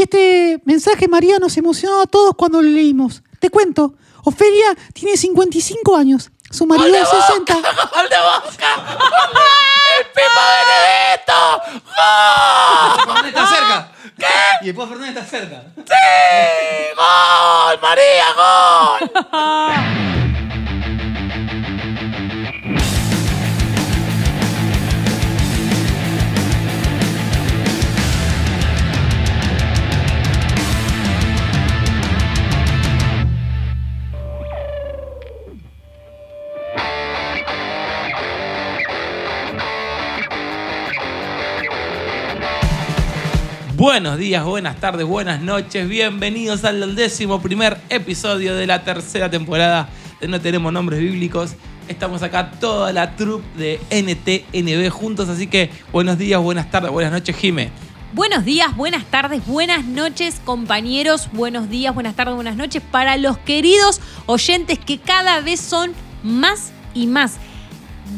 Y este mensaje, María, nos emocionó a todos cuando lo leímos. Te cuento, Ofelia tiene 55 años. Su marido es 60. ¡Gol de Boca! ¡El Pipa Benedetto! ¡Gol! Está cerca. ¿Qué? Y después Fernández está cerca. ¡Sí! ¡Gol! ¡María, gol! Buenos días, buenas tardes, buenas noches. Bienvenidos al décimo primer episodio de la tercera temporada de No Tenemos Nombres Bíblicos. Estamos acá toda la troupe de NTNB juntos, así que buenos días, buenas tardes, buenas noches, Jime. Buenos días, buenas tardes, buenas noches, compañeros. Buenos días, buenas tardes, buenas noches para los queridos oyentes que cada vez son más y más.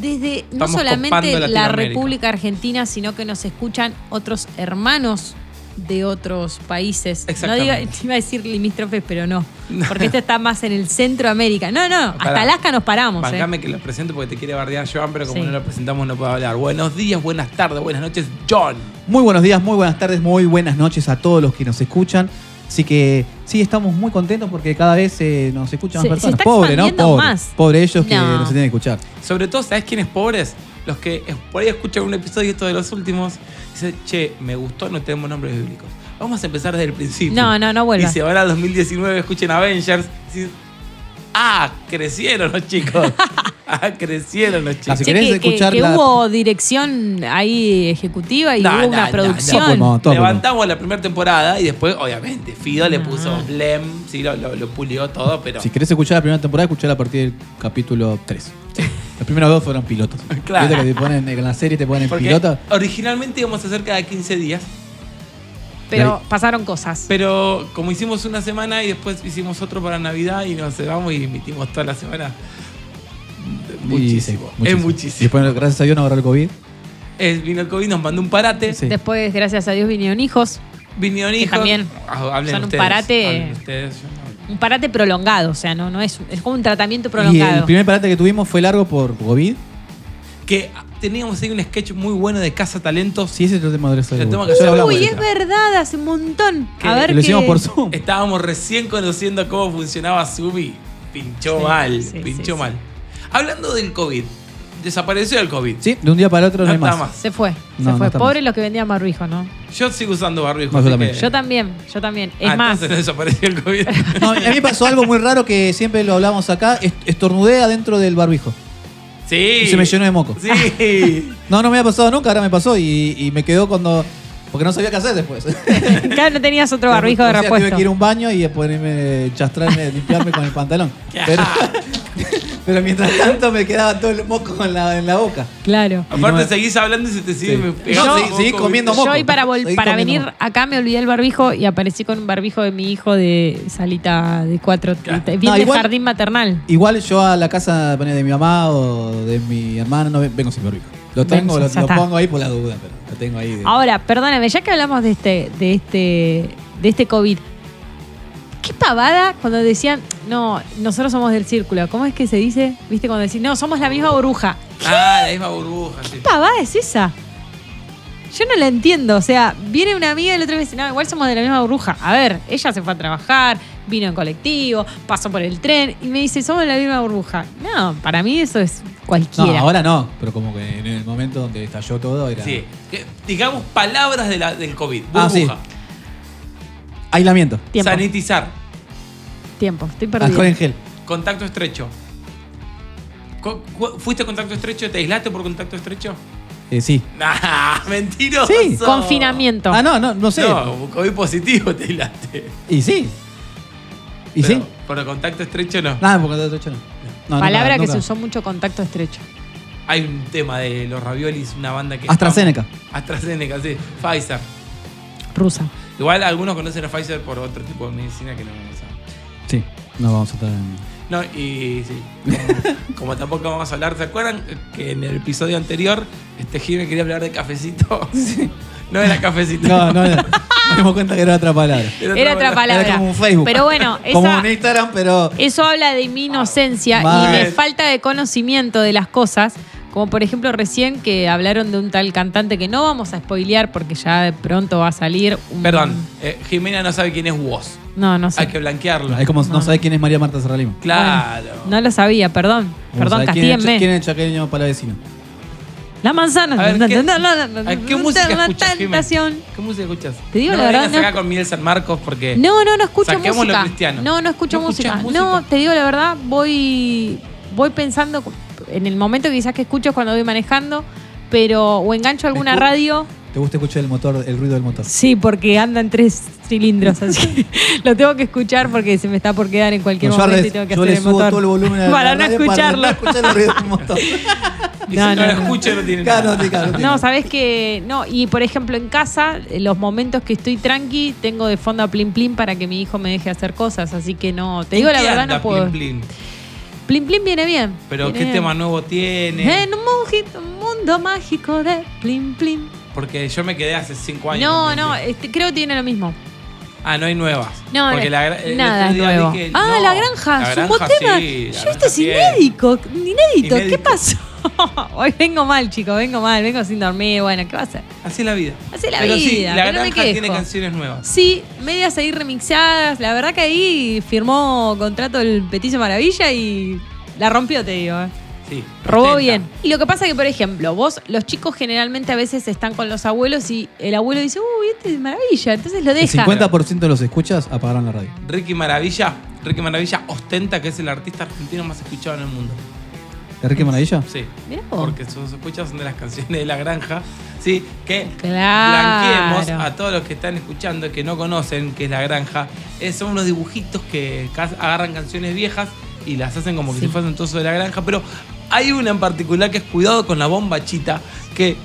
Desde no solamente la. República Argentina, sino que nos escuchan otros hermanos de otros países. No diga, iba a decir limítrofes, pero no. Porque este está más en el centro de América. No, no, hasta. Alaska nos paramos. ¿eh? Bancame que lo presento porque te quiere bardear Joan, pero como Sí. no lo presentamos no puedo hablar. Buenos días, buenas tardes, buenas noches, John. Muy buenos días, muy buenas tardes, muy buenas noches a todos los que nos escuchan. Así que sí, estamos muy contentos porque cada vez eh, nos escuchan Se- más se personas. está Pobre, ¿no? Pobre. más. Pobre ellos que No. no se tienen que escuchar. Sobre todo, ¿sabes quiénes pobres? Los que por ahí escuchan un episodio esto de los últimos. Dicen, che, me gustó, no tenemos nombres bíblicos. Vamos a empezar desde el principio. No, no, no vuelvas. Y si ahora al 2019 escuchen Avengers, dicen, ah, crecieron los chicos. ah, crecieron los chicos. Che, querés que, que- escuchar que la- hubo dirección ahí ejecutiva y No, hubo no, una no, producción. no. Todo todo Levantamos la primera temporada y después, obviamente, Fido le puso Blem, sí, lo, lo, lo pulió todo, pero. Si querés escuchar la primera temporada, escuchar a partir del capítulo 3. Los primeros dos fueron pilotos. Claro. Viste que te ponen en la serie te ponen porque pilota. originalmente íbamos a hacer cada 15 días, Pero pasaron cosas. pero como hicimos una semana y después hicimos otro para Navidad y nos cebamos y emitimos toda la semana. Y Muchísimo. sí, Es Y muchísimo. después, gracias a Dios, no agarró el COVID. Es- vino el COVID, nos mandó un parate. Sí. Después, gracias a Dios, vinieron hijos. Vinieron Que hijos. también Ah, hablen son un ustedes, parate- hablen ustedes, yo no hablo. Un parate prolongado, o sea, no, no es, es como un tratamiento Y prolongado. el primer parate que tuvimos fue largo por COVID. Que teníamos ahí un sketch muy bueno de Casa Talentos. Sí, ese es el tema de eso. Uy, es verdad, hace un montón. Que A ver Que lo hicimos por Zoom. Estábamos recién conociendo cómo funcionaba Subi. Pinchó Sí, mal, sí, pinchó sí, sí. mal. Hablando del COVID, desapareció el COVID. Sí, de un día para otro no, No hay está más. más. Se fue, se No, fue. está Pobres los que vendían barbijo, ¿no? Yo sigo usando barbijo. No, así yo también. que- Yo también, yo también. Es Ah, más, entonces no desapareció el COVID. No, a mí me pasó algo muy raro que siempre lo hablamos acá. est- Estornudé adentro del barbijo. sí. Y se me llenó de moco. Sí. No, no me había pasado nunca, ahora me pasó y, y me quedó cuando. Porque no sabía qué hacer después. claro, no tenías otro barbijo de O sea, Tuve repuesto. que ir a un baño y ponerme, chastrarme, limpiarme con el pantalón. Pero, pero mientras tanto me quedaba todo el moco en la, en la boca. Claro. Y Aparte no- seguís hablando y se te sigue Sí. pegando un seguí- comiendo moco. Yo hoy para, para venir moco. acá me olvidé el barbijo y aparecí con un barbijo de mi hijo de salita de cuatro. Claro. Bien No, de igual- jardín maternal. Igual yo a la casa de mi mamá o de mi hermano no ve- vengo sin barbijo. Lo tengo, Ven, lo, lo pongo ahí por la duda, pero lo tengo ahí. de- Ahora, perdóname, ya que hablamos de este, de este, de este COVID, qué pavada cuando decían, no, nosotros somos del círculo. ¿Cómo es que se dice? ¿Viste? Cuando decís, no, somos la misma burbuja. Ah, la misma burbuja, sí. ¿Qué pavada es esa? Yo no la entiendo. O sea, viene una amiga y el otro me dice, no, igual somos de la misma burbuja. A ver, ella se fue a trabajar, vino en colectivo, pasó por el tren y me dice, somos de la misma burbuja. No, para mí eso es no, cualquiera. ahora no, pero como que en el momento donde estalló todo era. Sí. Que, digamos palabras de la, del COVID. Ah, sí. Burbuja. Aislamiento. Tiempo, Sanitizar. tiempo, estoy Alcohol perdida. en gel. Contacto estrecho. ¿Fuiste a contacto estrecho? ¿Te aislaste por contacto estrecho? Eh, sí. Nah, mentiroso. Sí, Confinamiento. Ah, no, no, no sé. No, COVID positivo te aislaste. Y sí. ¿Y Pero sí? Por contacto estrecho no. Nada, porque no, no. no Palabra nunca- que nunca. se usó mucho contacto estrecho. Hay un tema de los raviolis, una banda que. AstraZeneca. AstraZeneca, sí. Pfizer. Rusa. Igual algunos conocen a Pfizer por otro tipo de medicina que no vamos a. Sí, no vamos a estar en. No, y sí. Como, como tampoco vamos a hablar, ¿se acuerdan que en el episodio anterior este Jimmy quería hablar de cafecito? No era cafecito. No, no, no. Nos dimos cuenta que era otra palabra. Era otra palabra. Era como un Facebook. Pero bueno, como un Instagram, pero. Eso habla de mi inocencia y de falta de conocimiento de las cosas. Como por ejemplo recién que hablaron de un tal cantante que no vamos a spoilear porque ya de pronto va a salir. un- Perdón, eh, Jimena no sabe quién es vos. No, no sé. Hay que blanquearlo. Es como no, No. sabe quién es María Marta Serralima. Claro. No lo sabía, perdón. Como Perdón, sabe quién es- castíguenme. ¿Quién es el chaqueño para vecino? La manzana. A ver, ¿qué- no, no, no, ¿Qué música escuchas, Jimena? tentación. ¿Qué música escuchas? Te digo no la verdad, no- acá con Miguel San Marcos porque... No, no, no escucho música. cristiano. No, no escucho ¿No escuchás música. música? No, te digo la verdad, voy voy pensando en el momento que quizás que escucho es cuando voy manejando, pero o engancho alguna Escu- radio. ¿Te gusta escuchar el motor, el ruido del motor? Sí, porque anda en tres cilindros, así que lo tengo que escuchar porque se me está por quedar en cualquier No, momento y tengo que yo hacer le el motor. todo el volumen a la para no radio escucharlo. Para no escuchar el ruido del motor. Y No, si no, no, lo no. escucho no tiene nada. no, claro, sabes que no. Y por ejemplo, en casa, en los momentos que estoy tranqui, tengo de fondo a Plim Plim para que mi hijo me deje hacer cosas. Así que no, te digo ¿En la verdad, anda no puedo. Plin Plin? Plim Plim viene bien. Pero viene ¿qué bien. tema nuevo tiene? En un mojito- un mundo mágico de Plim Plim. Porque yo me quedé hace cinco años. No, Plin no, Plin. este, creo que tiene lo mismo. Ah, no hay nuevas. No, Porque no, la nada es nuevo. ah, no, La Granja, La Granja tema. sí, La Yo esto es tiene. inédito, inédito. ¿Qué Inédito. pasó? Hoy vengo mal, chicos, vengo mal, vengo sin dormir. Bueno, ¿qué va a hacer? Así es la vida. Así es la Pero sí, vida, la pero no granja tiene canciones nuevas. Sí, medias ahí remixadas. La verdad que ahí firmó contrato el Peticio Maravilla y la rompió, te digo. eh. Sí. Robó bien. Y lo que pasa que, por ejemplo, vos, los chicos generalmente a veces están con los abuelos y el abuelo dice, uy, este es maravilla, entonces lo El deja. 50% de los escuchas apagaron la radio. Ricky Maravilla, Ricky Maravilla ostenta que es el artista argentino más escuchado en el mundo. ¿Enrique Maravilla? Sí. Mirá vos. Porque sus escuchas son de las canciones de La Granja. Sí, que Claro. blanqueemos a todos los que están escuchando que no conocen qué es La Granja. Son unos dibujitos que agarran canciones viejas y las hacen como que Sí. si fuesen todos de La Granja. Pero hay una en particular que es Cuidado con la bomba chita, que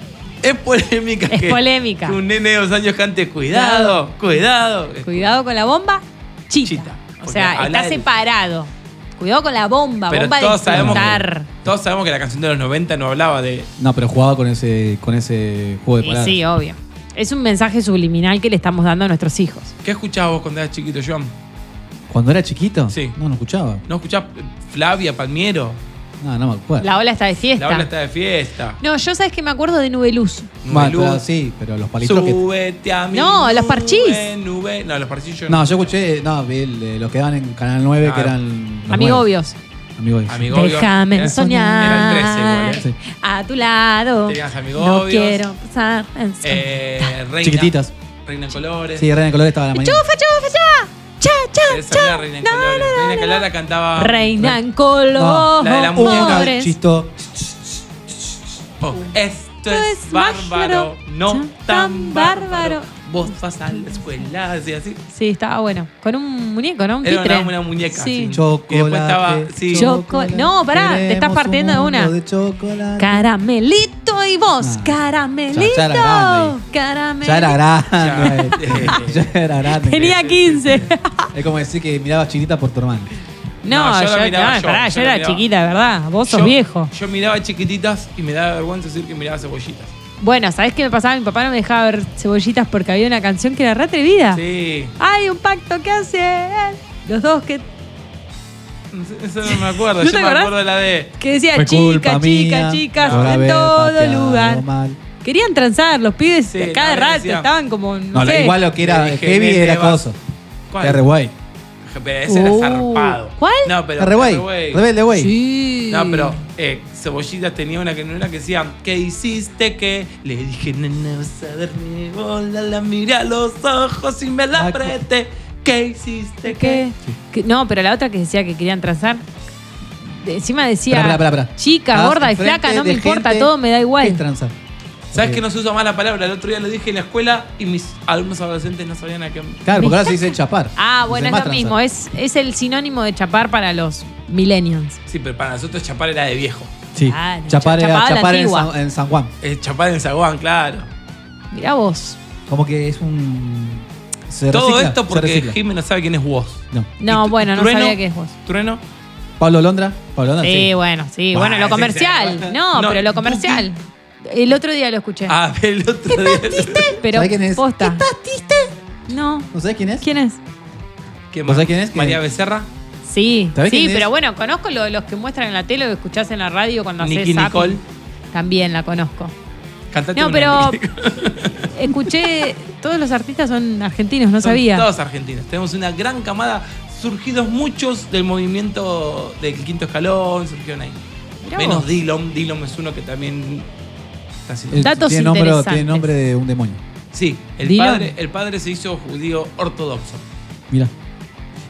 es polémica. Es que- polémica. Que un nene de dos años cante Cuidado, cuidado. Cuidado con la bomba, chita. Chita, O sea, está del- separado. Cuidado con la bomba, Pero bomba todos de sabemos, explotar. que, todos sabemos que la canción de los 90 no hablaba de, No, pero jugaba con ese, con ese juego de Y palabras. sí, obvio. Es un mensaje subliminal que le estamos dando a nuestros hijos. ¿Qué escuchabas vos cuando eras chiquito, John? Cuando era chiquito, Sí. no, no escuchaba. ¿No escuchabas Flavia Palmiero? No, no me acuerdo. La ola está de fiesta. La ola está de fiesta. No, yo sabes que me acuerdo de Nubeluz. Mal, Nube pero Luz. sí, pero los palitos que. Súbete a mi No, los nube, parchís. Nube. No, los parchís yo No, yo escuché, no, vi el de los que daban en Canal 9, Ah, que eran. los Amigobios. nuevos. Amigobios. Amigobios. Déjame Eran- soñar. Eran 13 igual, ¿eh? Sí. A tu lado. Tenías No Amigobios. quiero pasar. en- Eh, Reina. Chiquititas. Reina en colores. Sí, Reina de Colores estaba la mañana. ¡Chufa, chufa, cha! ¡Cha, cha, Esa era cha! Reina en No, colores. no, no, Reina no. Calara cantaba. Reina en No, color. la de la muñeca. chisto. Oh, esto Esto es es bárbaro, bárbaro, no tan tan bárbaro. Vos vas a la escuela, así, así. Sí, estaba bueno. Con un muñeco, ¿no? Un Era una, una muñeca. Sí. Chocolate. Y después estaba. Sí. Chocolate. No, pará, te estás partiendo de un una. mundo de chocolate. Caramelito y vos. Ah, Caramelito. ya- ya era grande Caramelito. Ya era grande. Ya. ya era grande. Tenía 15. Es como decir que mirabas chiquita por tu hermano. No, No, yo miraba no, yo, pará, yo yo la era miraba. chiquita, ¿verdad? Vos sos viejo. Yo miraba chiquititas y me daba vergüenza decir que miraba cebollitas. Bueno, ¿sabés qué me pasaba? Mi papá no me dejaba ver cebollitas porque había una canción que era re atrevida. Sí. Hay un pacto que hace los dos que, Eso no me acuerdo. ¿No Yo te me acordás? acuerdo de la de. que decía Fue chica, chica, mía chicas, en todo pateado lugar. mal. Querían transar, los pibes Sí, cada rato decía- estaban como, no, No, la- sé. igual lo que era heavy era vas- coso. ¿Cuál? R Way. Pero ese era Uh, zarpado. ¿cuál? No, pero. R Way. R-Way. Rebelde Way. Sí. No, pero eh, Cebollitas tenía una que no era que decía, ¿qué hiciste que? Le dije, nena, vas a darme bola, la miré a los ojos y me la Ah, apreté. ¿Qué hiciste ¿Qué? que? Que- No, pero la otra que decía que querían transar. de- encima decía, Pará, pará, pará, pará. chica, Estás gorda y enfrente flaca, no me de importa, gente- todo me da ¿Qué igual. es transar? ¿Sabes que no se usa más la palabra? El otro día lo dije en la escuela y mis alumnos adolescentes no sabían a qué. Claro, porque ahora se dice chapar. Ah, bueno, es lo mismo, es, es el sinónimo de chapar para los millennials. Sí, pero para nosotros chapar era de viejo. Sí. Claro, chapar era la chapar en antigua. San, en San Juan. Eh, chapar en Zaguán, claro. Mirá vos. Como que es un. se Todo recicla, esto se porque recicla. Jimmy no sabe quién es vos. No. No, ¿Y bueno, no Trueno? sabía que es vos. ¿Trueno? Pablo Londra. Pablo Londra, Sí, sí. bueno, sí. Bah, Bueno, lo comercial. No, No, pero lo comercial. El otro día lo escuché. Ah, el otro día. pero ¿Sabe quién es? posta. No. ¿No sabés quién es? ¿Quién es? ¿Quién ¿Vos sabés quién es? María Becerra. Sí, ¿Sabés sí, pero bueno, conozco lo- los que muestran en la tele o escuchás en la radio cuando haces Nicky zapping. Nicole. También la conozco. Cantate No, una, pero Nicky Nicole. escuché, todos los artistas son argentinos, no Son sabía. Todos argentinos. Tenemos una gran camada. Surgidos muchos del movimiento del quinto escalón, surgieron ahí. Mirá Menos vos. Dylan. Dylan es uno que también está. Eh, Datos tiene, nombre, interesantes. tiene nombre de un demonio. Sí, el padre, el padre se hizo judío ortodoxo. Mira.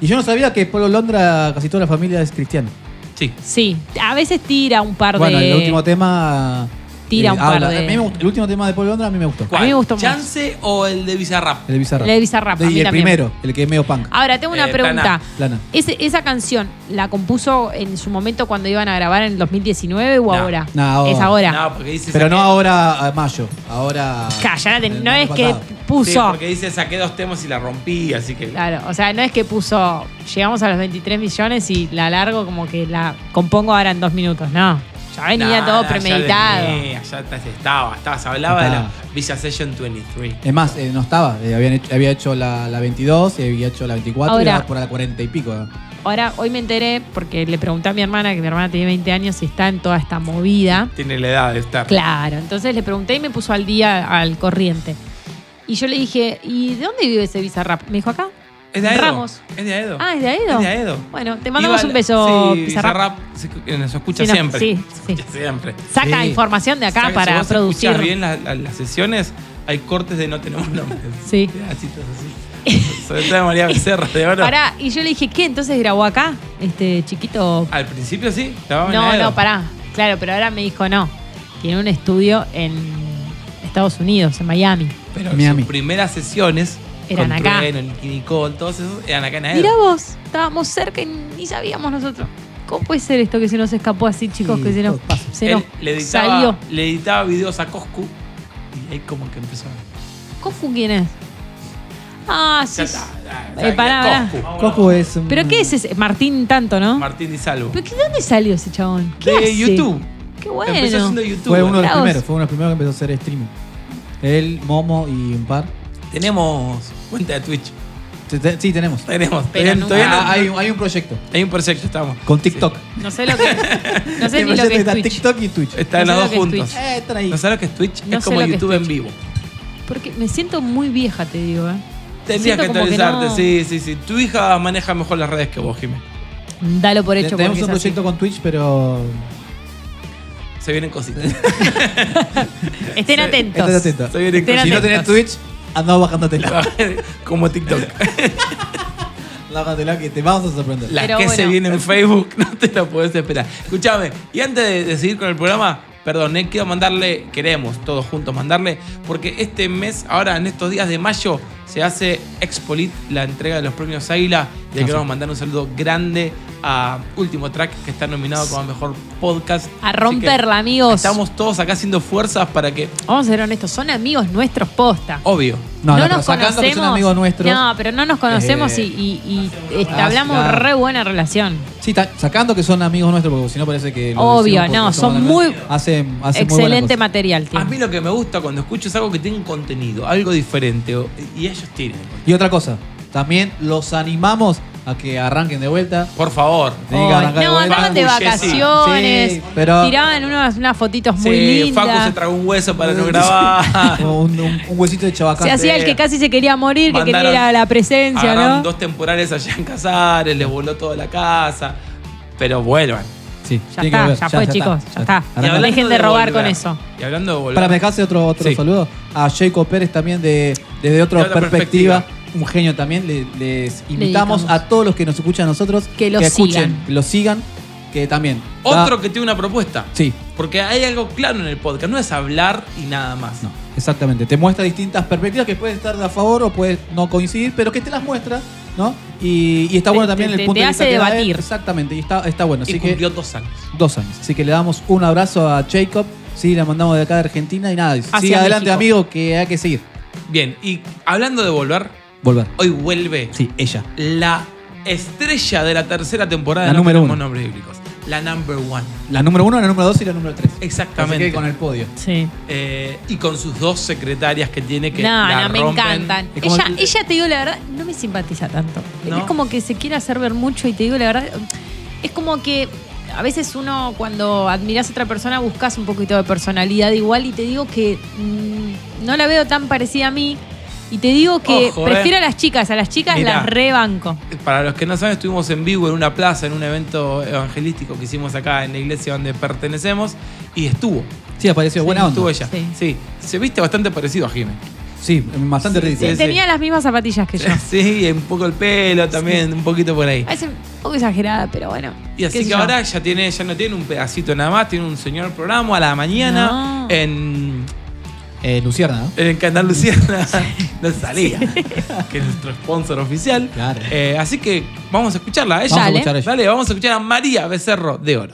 Y yo no sabía que Polo Londra casi toda la familia es cristiana. Sí. Sí, a veces tira un par Bueno, de. el último tema. Eh, Tira un par de- a mí me gustó- el último tema de Polo Londra a mí me gustó. ¿Cuál? me gustó más. ¿Chance o el de Bizarrap? El de Bizarrap. El de Bizarrap, a Y mí el también. primero, el que es medio punk. Ahora, tengo una Eh, pregunta. Plana. Plana. Ese- ¿Esa canción la compuso en su momento cuando iban a grabar en el 2019 o No. ahora? No, ahora. Es ahora. No, porque dice. Pero saqué- no ahora a mayo, ahora. Cállate, el no año es que pasado. puso. Sí, porque dice saqué dos temas y la rompí, así que. Claro, o sea, no es que puso, llegamos a los 23 millones y la largo como que la compongo ahora en dos minutos, no. Ya venía Nada, todo ya premeditado. venía, Ya, estaba, estaba, se hablaba de la Visa Session 23. Es más, eh, no estaba. eh, habían hecho- había hecho la, la 22 y había hecho la 24 y Ahora- era por la 40 y pico. Ahora, hoy me enteré porque le pregunté a mi hermana, que mi hermana tiene 20 años y está en toda esta movida. Tiene la edad de estar. Claro, entonces le pregunté y me puso al día, al corriente. Y yo le dije, ¿y de dónde vive ese Bizarrap? Me dijo acá. Es de Aedo. Ramos. Es de Aedo. Ah, ¿es de Aedo? Es de Aedo. Bueno, te mandamos Iba un beso, Sí, Bizarrap. Bizarrap se, nos escucha Sí, no, siempre. sí, sí. Escucha Siempre. Saca Sí. información de acá Saca- para si vos producir. escuchás bien la- la- las sesiones, hay cortes de no tenemos nombres. Sí. Pedacitos así. Sobre todo de María Becerra de oro. Pará, y yo le dije, ¿qué? Entonces grabó acá, este chiquito. Al principio sí, grababa en No, Aedo. no, pará. Claro, pero ahora me dijo no. Tiene un estudio en Estados Unidos, en Miami. Pero Miami. sus primeras sesiones Eran con acá. Trueno, Nicky Nicole, todos esos eran acá en Aedo. Mirá vos, estábamos cerca y ni sabíamos nosotros. ¿Cómo puede ser esto que se nos escapó así, chicos? Sí, que se nos, se nos le editaba, salió. le editaba videos a Coscu y ahí como que empezó. ¿Cofu quién es? Ah, sí. Ya está, Eh, pará. Coscu. Es. un- ¿Pero qué es ese? Martín Tanto, ¿no? Martín Di Salvo. ¿Pero qué- de dónde salió ese chabón? ¿Qué De hace? YouTube. Qué bueno. Empezó haciendo YouTube. Fue uno de los primeros, fue uno de los primeros que empezó a hacer streaming. Él, Momo y un par. Tenemos cuenta de Twitch. Sí, tenemos. Tenemos. Pero todavía, nunca- todavía no- Ah, hay, un- hay un proyecto hay un proyecto, estamos. con TikTok. No sé lo que. No sé El ni lo proyecto que es está Twitch. TikTok y Twitch. Están No los dos lo que es juntos. Eh, están ahí. ¿No sabes lo que es Twitch? No es sé como lo que es YouTube en Twitch. vivo. Porque me siento muy vieja, te digo, ¿eh? Tendrías Siento que como que actualizarte, no- sí, sí, sí. Tu hija maneja mejor las redes que vos, Jimé. Dalo por hecho. Tenemos porque un es así. proyecto con Twitch, pero. Se vienen cositas. Estén atentos. Estás atento. Se vienen Estén Si no atentos. tenés Twitch, andá bajándotela. como TikTok. Bajándotela que te vamos a sorprender. Las Pero que se vienen en Facebook, no te lo podés esperar. Escuchame, y antes de, de seguir con el programa, perdón, eh, quiero mandarle, queremos todos juntos mandarle, porque este mes, ahora en estos días de mayo, se hace Expolit, la entrega de los premios Águila, y le Ah, queremos mandar un saludo grande a Último Track, que está nominado como mejor podcast. A romperla, amigos. Estamos todos acá haciendo fuerzas para que, Vamos a ser honestos, son amigos nuestros posta. obvio, No, no, no pero nos sacando que son conocemos. amigos nuestros. No, pero no nos conocemos Eh, y, y- y ah, hablamos claro. re buena relación. Sí, ta- sacando que son amigos nuestros, porque si no parece que. Obvio, no, son muy-. Hacen, Excelente material. a tiene. mí lo que me gusta cuando escucho es algo que tiene un contenido, algo diferente, y ellos tienen. Y otra cosa, también los animamos a que arranquen de vuelta. Por favor. Diga, Ay, arranca de no, vuelta. andaban de Facu, vacaciones, Sí, pero- tiraban unas, unas fotitos muy Sí, lindas. Facu se tragó un hueso para no grabar. Un, un- un huesito de chabacán. Se hacía el que casi se quería morir, que Mandaron- quería ir a la presencia, Agarraron ¿no? dos temporales allá en Casares, les voló toda la casa. Pero vuelvan. Sí, Ya tiene que está, volver. ya fue, chicos, ya está. Y Arranca. hablando Dejen de robar volver, con eso. Y hablando de volver. Para, ¿me dejaste otro, otro Sí. saludo? A Jacob Pérez también de, desde otra De otra perspectiva. perspectiva. Un genio también. Le- les invitamos dedicamos. a todos los que nos escuchan a nosotros Que lo escuchen, sigan. que lo sigan, que también. Otro va- que tiene una propuesta. Sí, Porque hay algo claro en el podcast. No es hablar y nada más. no, exactamente. Te muestra distintas perspectivas que pueden estar de a favor o puedes no coincidir, pero que te las muestra, ¿no? Y, y está Te- bueno también te- el punto te de hace vista que da él. debatir. Exactamente, y está, está bueno. Y Así que cumplió dos años. dos años. Así que le damos un abrazo a Jacob. Sí, le mandamos de acá de Argentina y nada. Hacia Sigue adelante, amigo, que hay que seguir. Bien, y hablando de volver, Volver. hoy vuelve Sí, ella. la estrella de la tercera temporada La de número uno. Nombres Bíblicos. La number one. La número uno, la número dos y la número tres. Exactamente. Así que con el podio. Sí. Eh, y con sus dos secretarias que tiene que No, la no, me rompen. encantan. Ella, el- ella, te digo la verdad, no me simpatiza tanto. ¿No? Es como que se quiere hacer ver mucho y te digo la verdad, es como que a veces uno cuando admiras a otra persona buscas un poquito de personalidad igual y te digo que mm, no la veo tan parecida a mí y te digo que Ojo, eh. prefiero a las chicas, a las chicas Mirá. las rebanco. Para los que no saben, estuvimos en vivo en una plaza, en un evento evangelístico que hicimos acá en la iglesia donde pertenecemos y estuvo. Sí, apareció. Buena onda. Estuvo ella. Sí. Sí. Se viste bastante parecido a Jiménez. Sí, bastante Sí, ridículo. sí. Tenía las mismas zapatillas que yo. Sí, un poco el pelo también, un poquito por ahí. Veces un poco exagerada, pero bueno. Y así que yo. ahora ya tiene, ya no tiene un pedacito nada más, tiene un señor programa a la mañana No. en, Eh, Lucierna, ¿no? en Canal Luciana. No salía. Que es nuestro sponsor oficial. Claro. Eh, así que vamos a escucharla a ella. Vamos a escuchar a ella. Dale, vamos a escuchar a María Becerro de Oro.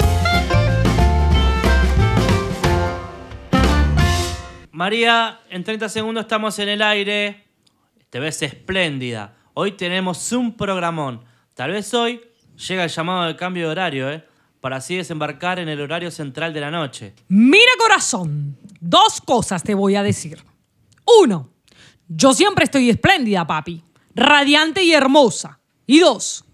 María, en 30 segundos estamos en el aire. Te ves espléndida. Hoy tenemos un programón. Tal vez hoy llega el llamado de cambio de horario, ¿eh? Para así desembarcar en el horario central de la noche. Mira corazón, dos cosas te voy a decir. Uno, yo siempre estoy espléndida, papi, radiante y hermosa. Y dos,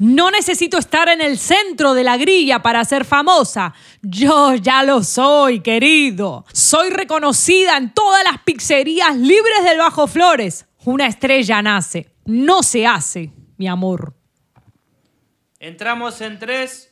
no necesito estar en el centro de la grilla para ser famosa. Yo ya lo soy, querido. Soy reconocida en todas las pizzerías libres del Bajo Flores. Una estrella nace, no se hace, mi amor. Entramos en 3,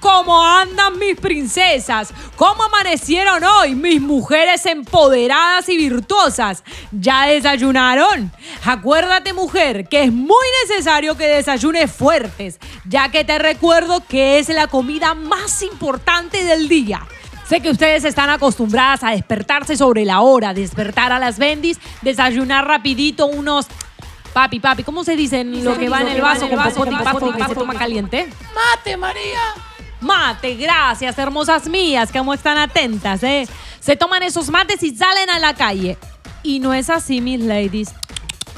¿Cómo andan mis princesas? ¿Cómo amanecieron hoy mis mujeres empoderadas y virtuosas? ¿Ya desayunaron? Acuérdate, mujer, que es muy necesario que desayunes fuertes, ya que te recuerdo que es la comida más importante del día. Sé que ustedes están acostumbradas a despertarse sobre la hora, despertar a las bendis, desayunar rapidito unos... Papi, papi, ¿cómo se dice en lo que va en el vaso con popote y que se toma caliente? ¡Mate, María! Mate, gracias, hermosas mías, como están atentas, ¿eh? Se toman esos mates y salen a la calle. Y no es así, mis ladies.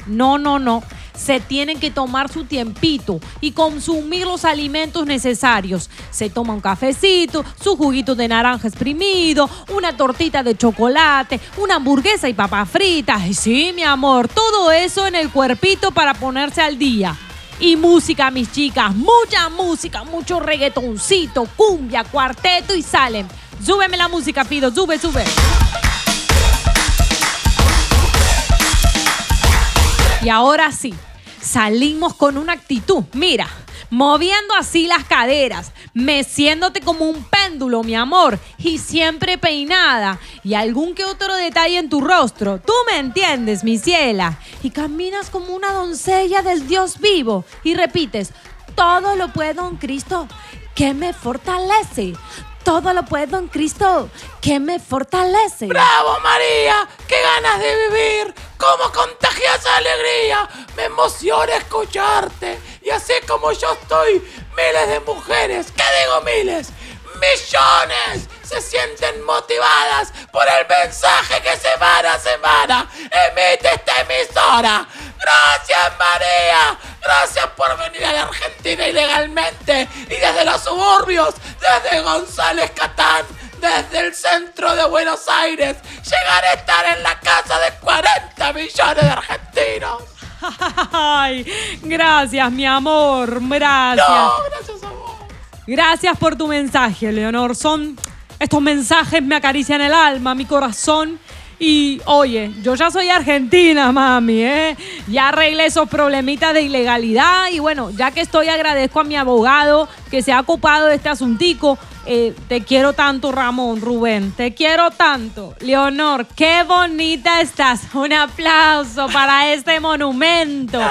No, no, no. Se tienen que tomar su tiempito y consumir los alimentos necesarios. Se toma un cafecito, su juguito de naranja exprimido, una tortita de chocolate, una hamburguesa y papas fritas. Y sí, mi amor, todo eso en el cuerpito para ponerse al día. Y música, mis chicas, mucha música, mucho reggaetoncito, cumbia, cuarteto y salen. Súbeme la música, pido, sube, sube. Y ahora sí, salimos con una actitud. Mira, moviendo así las caderas, meciéndote como un péndulo, mi amor, y siempre peinada. Y algún que otro detalle en tu rostro. Tú me entiendes, mi ciela. Y caminas como una doncella del Dios vivo. Y repites, todo lo puedo en Cristo, que me fortalece. Todo lo puedo en Cristo, que me fortalece. ¡Bravo, María! ¡Qué ganas de vivir! ¡Cómo contagias alegría! Me emociona escucharte. Y así como yo estoy, miles de mujeres, ¿qué digo miles? Millones se sienten motivadas por el mensaje que semana a semana emite esta emisora. Gracias María, gracias por venir a la Argentina ilegalmente y desde los suburbios, desde González Catán, desde el centro de Buenos Aires, llegar a estar en la casa de 40 millones de argentinos. Ay, gracias, mi amor, gracias. No, gracias a vos. Gracias por tu mensaje, Leonor. Son estos mensajes me acarician el alma, mi corazón. Y oye, yo ya soy argentina, mami, ¿eh? Ya arreglé esos problemitas de ilegalidad y bueno, ya que estoy agradezco a mi abogado que se ha ocupado de este asuntico. Eh, te quiero tanto, Ramón, Rubén, te quiero tanto. Leonor, qué bonita estás. Un aplauso para este monumento.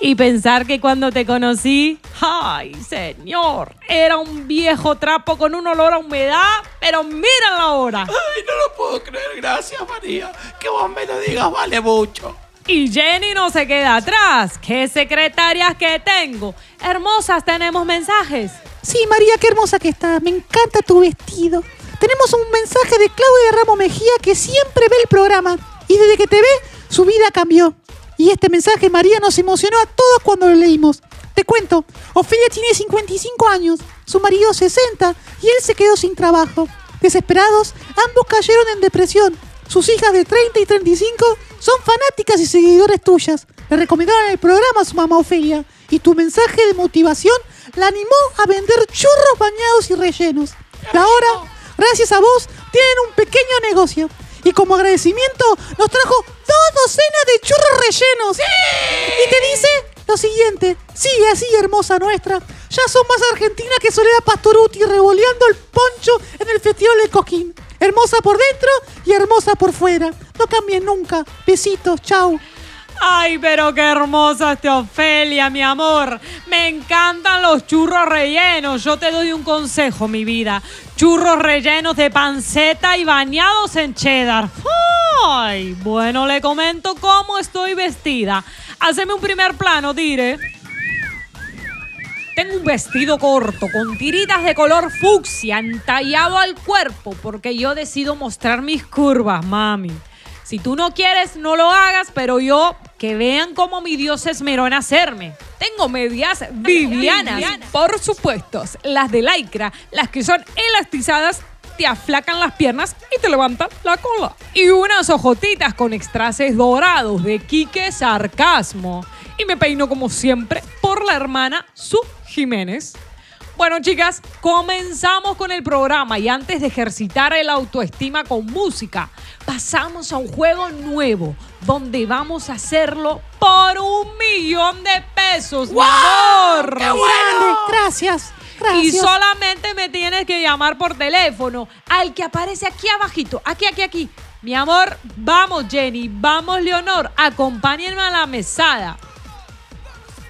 Y pensar que cuando te conocí, ay, señor, era un viejo trapo con un olor a humedad, pero míralo ahora. Ay, no lo puedo creer, gracias María. Que vos me lo digas vale mucho. Y Jenny no se queda atrás. ¿Qué secretarias que tengo? Hermosas, tenemos mensajes. Sí, María, qué hermosa que estás. Me encanta tu vestido. Tenemos un mensaje de Claudia Ramos Mejía que siempre ve el programa. Y desde que te ve, su vida cambió. Y este mensaje, María, nos emocionó a todos cuando lo leímos. Te cuento, Ofelia tiene 55 años, su marido 60 y él se quedó sin trabajo. Desesperados, ambos cayeron en depresión. Sus hijas de 30 y 35 son fanáticas y seguidores tuyas. Le recomendaron el programa a su mamá Ofelia y tu mensaje de motivación la animó a vender churros bañados y rellenos. Y ahora, gracias a vos, tienen un pequeño negocio. Y como agradecimiento nos trajo dos docenas de churros rellenos. Y te dice lo siguiente, sigue así, hermosa nuestra. Ya son más argentina que Soledad Pastoruti revoleando el poncho en el Festival de Coquín. Hermosa por dentro y hermosa por fuera. No cambien nunca. Besitos, chau. Ay, pero qué hermosa esta Ofelia, mi amor. Me encantan los churros rellenos. Yo te doy un consejo, mi vida. Churros rellenos de panceta y bañados en cheddar. Ay, bueno, le comento cómo estoy vestida. Haceme un primer plano, dire. Tengo un vestido corto con tiritas de color fucsia entallado al cuerpo porque yo decido mostrar mis curvas, mami. Si tú no quieres, no lo hagas, pero yo que vean cómo mi Dios se esmeró en hacerme. Tengo medias vivianas, por supuesto, las de lycra, las que son elastizadas, te aflacan las piernas y te levantan la cola. Y unas ojotitas con extrases dorados de Quique Sarcasmo. Y me peino como siempre por la hermana Su Jiménez. Bueno, chicas, comenzamos con el programa y antes de ejercitar el autoestima con música, pasamos a un juego nuevo donde vamos a hacerlo por un millón de pesos, mi amor. Gracias. Gracias. Y solamente me tienes que llamar por teléfono al que aparece aquí abajito, aquí, aquí, aquí. Mi amor, vamos Jenny, vamos Leonor, acompáñenme a la mesada.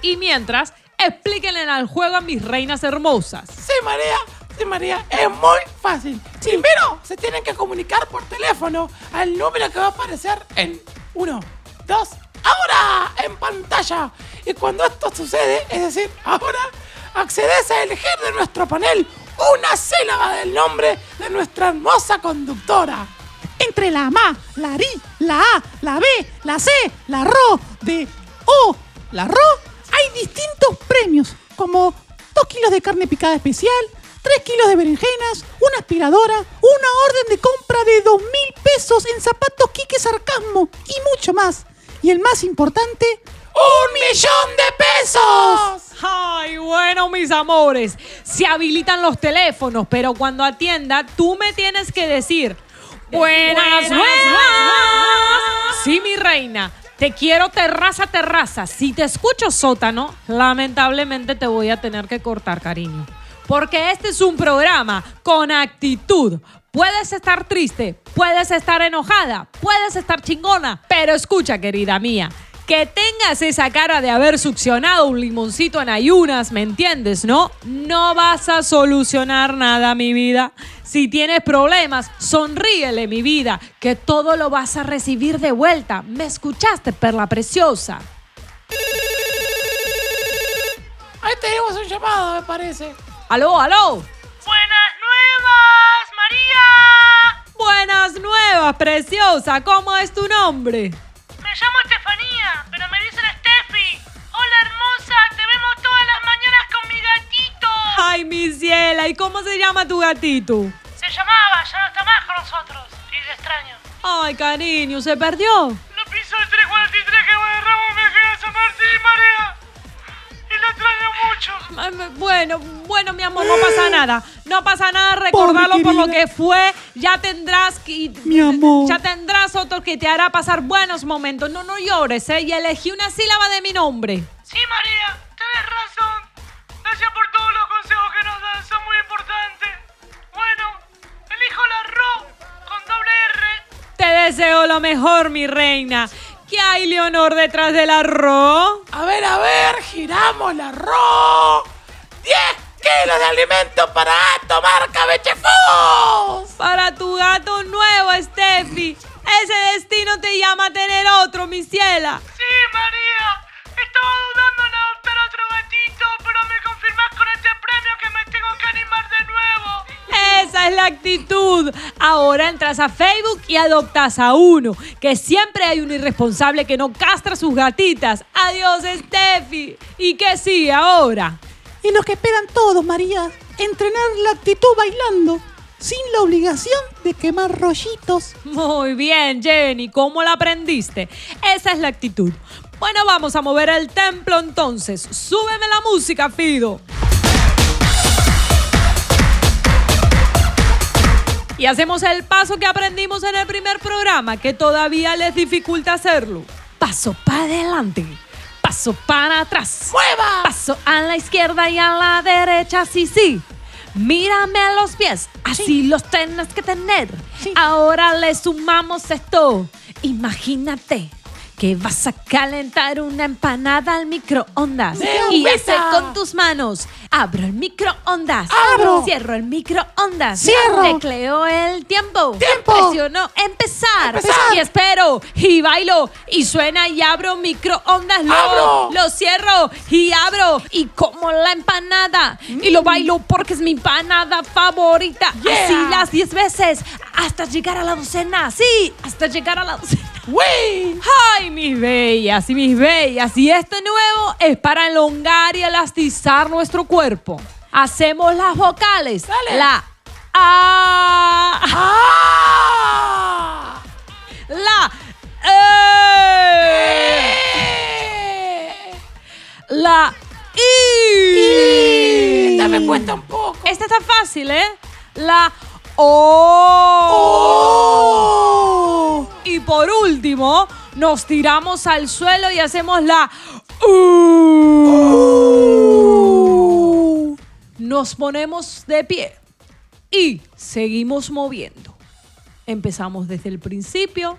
Y mientras, explíquenle al juego a mis reinas hermosas. Sí, María. Sí, María. Es muy fácil. Primero, se tienen que comunicar por teléfono al número que va a aparecer en 1, 2, ahora en pantalla. Y cuando esto sucede, es decir, ahora, accedes a elegir de nuestro panel una sílaba del nombre de nuestra hermosa conductora. Entre la MA, la RI, la A, la B, la C, la RO, de O, la RO, hay distintos premios, como 2 kilos de carne picada especial, 3 kilos de berenjenas, una aspiradora, una orden de compra de 2 mil pesos en zapatos Quique Sarcasmo y mucho más. Y el más importante, ¡Un millón de pesos! Ay, bueno, mis amores, se habilitan los teléfonos, pero cuando atienda, tú me tienes que decir, buenas nuevas. Sí, mi reina. Te quiero terraza, terraza. Si te escucho sótano, lamentablemente te voy a tener que cortar, cariño. Porque este es un programa con actitud. Puedes estar triste, puedes estar enojada, puedes estar chingona, pero escucha, querida mía, que tengas esa cara de haber succionado un limoncito en ayunas, ¿me entiendes? ¿No? No vas a solucionar nada, mi vida. Si tienes problemas, sonríele, mi vida, que todo lo vas a recibir de vuelta. ¿Me escuchaste, perla preciosa? Ahí tenemos un llamado, me parece. ¡Aló, aló! ¡Buenas nuevas, María! Buenas nuevas, preciosa. ¿Cómo es tu nombre? Me llamo Estefanía, pero me dicen Steffi. Hola, hermosa, te vemos todas las mañanas con mi gatito. Ay, mi ciela. ¿Y cómo se llama tu gatito? Se llamaba, ya no está más con nosotros. Y le extraño. Ay, cariño, ¿se perdió? Lo piso el 343 que va de Ramos de San Martín, María. Extraño mucho. Bueno, bueno, mi amor, no pasa nada. No pasa nada, recordarlo por lo que fue. Ya tendrás que. Mi amor. Ya tendrás otro que te hará pasar buenos momentos. No, no llores, ¿eh? Y elegí una sílaba de mi nombre. Sí, María, tenés razón. Gracias por todos los consejos que nos dan, son muy importantes. Bueno, elijo la RO con doble R. Te deseo lo mejor, mi reina. ¿Qué hay, Leonor, detrás del arroz? A ver, a ver, giramos la RO. 10 kilos de alimento para gato marca. Para tu gato nuevo, Steffi. Ese destino te llama a tener otro, mi ciela. Sí, María. Estaba dudando en adoptar otro gatito, pero me confirmás con este premio que me tengo que animar de nuevo. Esa es la actitud. Ahora entras a Facebook y adoptas a uno. Que siempre hay un irresponsable que no castra sus gatitas. Adiós, Steffi. Y que sí, ahora. Y lo que esperan todos, María, entrenar la actitud bailando, sin la obligación de quemar rollitos. Muy bien, Jenny. ¿Cómo la aprendiste? Esa es la actitud. Bueno, vamos a mover el templo entonces. Súbeme la música, Fido. Y hacemos el paso que aprendimos en el primer programa, que todavía les dificulta hacerlo. Paso para adelante, paso para atrás. ¡Mueva! Paso a la izquierda y a la derecha, sí, sí. Mírame a los pies, así los tienes que tener. Ahora le sumamos esto. Imagínate que vas a calentar una empanada al microondas. Y ese con tus manos. Abro el microondas. Abro. Cierro el microondas. Cierro. Tecleo el tiempo. Tiempo. Presiono empezar. Y espero. Y bailo. Y suena y abro microondas. Luego Abro. lo cierro y abro y como la empanada y lo bailo porque es mi empanada favorita. Yeah. Así las 10 veces hasta llegar a la docena. Sí, hasta llegar a la docena. ¡Wey! Ay, mis bellas y mis bellas. Y este nuevo es para elongar y elastizar nuestro cuerpo. Hacemos las vocales. Dale. La A. ¡Ah! La E. La I. Esta me cuesta un poco. Esta está fácil, ¿eh? La O. Y por último, nos tiramos al suelo y hacemos la U. Nos ponemos de pie y seguimos moviendo. Empezamos desde el principio.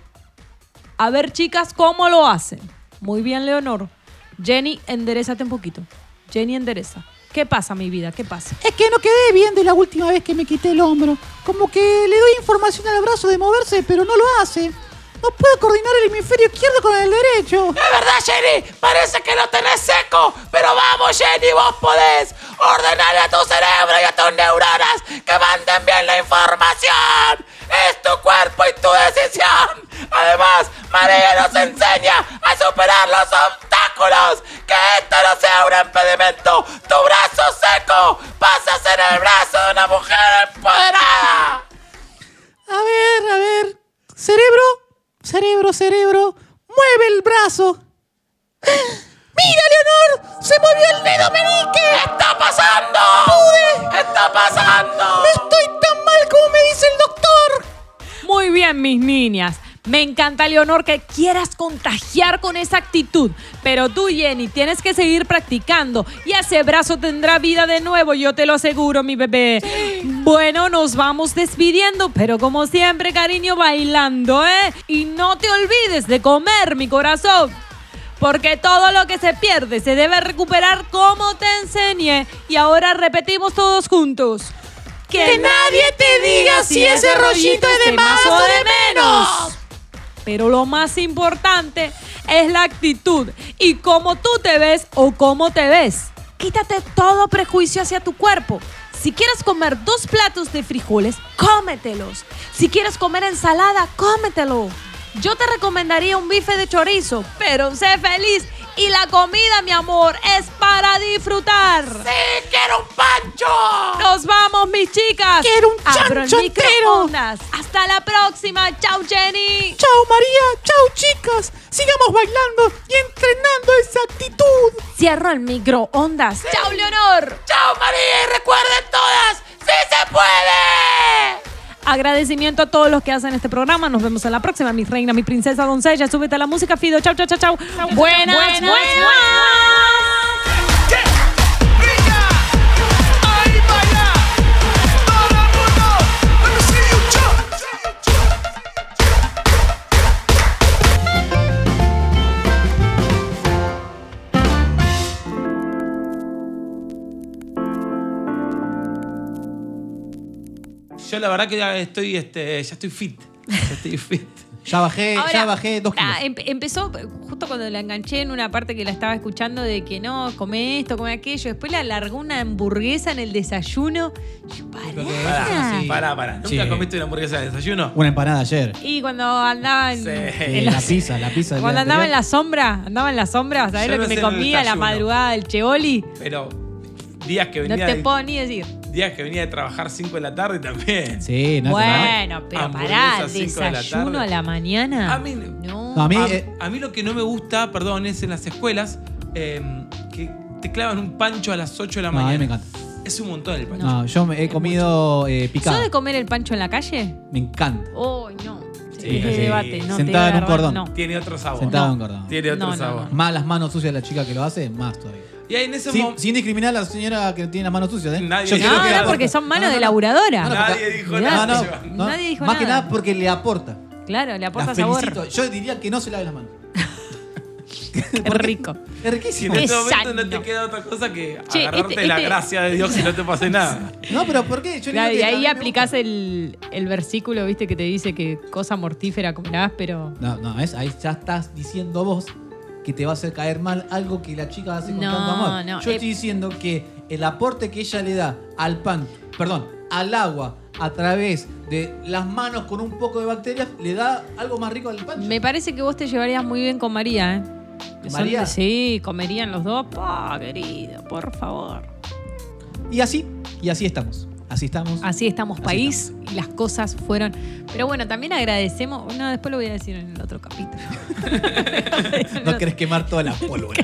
A ver, chicas, cómo lo hacen. Muy bien, Leonor. Jenny, enderezate un poquito. Jenny, endereza. ¿Qué pasa, mi vida? ¿Qué pasa? Es que no quedé bien de la última vez que me quité el hombro. Como que le doy información al brazo de moverse, pero no lo hace. No puede coordinar el hemisferio izquierdo con el derecho. Es verdad, Jenny, parece que lo tenés seco, pero vamos, Jenny, vos podés ordenarle a tu cerebro y a tus neuronas que manden bien la información. Es tu cuerpo y tu decisión. Además, María nos enseña a superar los obstáculos. Que esto no sea un impedimento. Tu brazo seco pasa a ser el brazo de una mujer empoderada. A ver, a ver. Cerebro, cerebro, cerebro. Mueve el brazo. ¡Mira, Leonor! ¡Se movió el dedo meñique! ¿Qué está pasando? ¿Qué está pasando? ¡No estoy tan mal como me dice el doctor! Muy bien, mis niñas. Me encanta, Leonor, que quieras contagiar con esa actitud. Pero tú, Jenny, tienes que seguir practicando. Y ese brazo tendrá vida de nuevo, yo te lo aseguro, mi bebé. Bueno, nos vamos despidiendo, pero como siempre, cariño, bailando, ¿eh? Y no te olvides de comer, mi corazón. Porque todo lo que se pierde se debe recuperar como te enseñé. Y ahora repetimos todos juntos. Que nadie te diga si ese rollito es de más o de menos. Pero lo más importante es la actitud y cómo tú te ves o cómo te ves. Quítate todo prejuicio hacia tu cuerpo. Si quieres comer dos platos de frijoles, cómetelos. Si quieres comer ensalada, cómetelo. Yo te recomendaría un bife de chorizo, pero sé feliz y la comida, mi amor, es para disfrutar. ¡Sí, quiero un pancho! Nos vamos, mis chicas. Quiero un chancho entero. microondas. Hasta la próxima. Chau, Jenny. Chao María, chao chicas. Sigamos bailando y entrenando esa actitud. Cierro el microondas. Chau, Leonor. ¡Chao, María! Y recuerden todas, ¡sí se puede! Agradecimiento a todos los que hacen este programa. Nos vemos en la próxima. Mi reina, mi princesa, doncella. Súbete a la música, Fido. Chau, chau, chau, chau. Buenas, buenas. ¡Ahí la verdad que ya estoy, este, ya estoy fit. Ya estoy fit. Ya bajé, Ahora, ya bajé dos kilos. ah, em- empezó justo cuando la enganché en una parte que la estaba escuchando de que no, come esto, come aquello. Después le alargó una hamburguesa en el desayuno. Yo, pará. sí. Pará, pará. ¿Nunca Sí. comiste una hamburguesa de desayuno? Una empanada ayer. Y cuando andaba en, Sí. en Eh, la- la pizza, la pizza. del cuando día andaba en anterior. la sombra, andaba en la sombra, ¿sabés Yo lo no que me sé en el comía a la desayuno. madrugada del Cheoli? Pero días que No venía, te de, puedo ni decir. Días que venía de trabajar 5 de la tarde también. Sí, no te Bueno, pero pará, a cinco de la desayuno tarde. a la mañana. A mí- no. A mí, a, eh, a mí lo que no me gusta, perdón, es en las escuelas eh, que te clavan un pancho a las 8 de la no, a mañana. mí me encanta. Es un montón el pancho. No, yo me he comido eh, ¿Sos picado. de comer el pancho en la calle? Me encanta. Oh, no. Sí, sí. debate, no Sentada te en un a cordón. No. Tiene otro sabor. Sentado No. en cordón. Tiene otro No, no, sabor. no. Más las manos sucias de la chica que lo hace, más todavía. Y ahí en ese Sin, momento. sin discriminar a la señora que tiene las manos sucias, ¿eh? Nadie Yo dijo creo No, que- no, porque son manos No, no, de no. laburadora. No, no, Nadie dijo No, nada. no, no. Nadie dijo Más que nada. nada porque le aporta. Claro, le aporta La sabor. felicito. Yo diría que no se lave las manos. Es rico. Es Si riquísimo. en este Es momento no sano. te queda otra cosa que Che, agarrarte este- la este- gracia de Dios y no te pase nada. No, pero ¿por qué? Yo Claro, y que a mí ahí me aplicás gusta. el, el versículo, viste, que te dice que cosa mortífera comerás, pero. No, no, es, ahí ya estás diciendo vos que te va a hacer caer mal algo que la chica hace con No, tanto amor. no, Yo eh. estoy diciendo que el aporte que ella le da al pan, perdón, al agua a través de las manos con un poco de bacterias, le da algo más rico al pan. Me parece que vos te llevarías muy bien con María, ¿eh? ¿Con Son- María? sí, comerían los dos. Querido, por favor. Y así, y así estamos. Así estamos. Así estamos, Así país, y las cosas fueron. Pero bueno, también agradecemos. No, después lo voy a decir en el otro capítulo. No querés quemar toda la pólvora.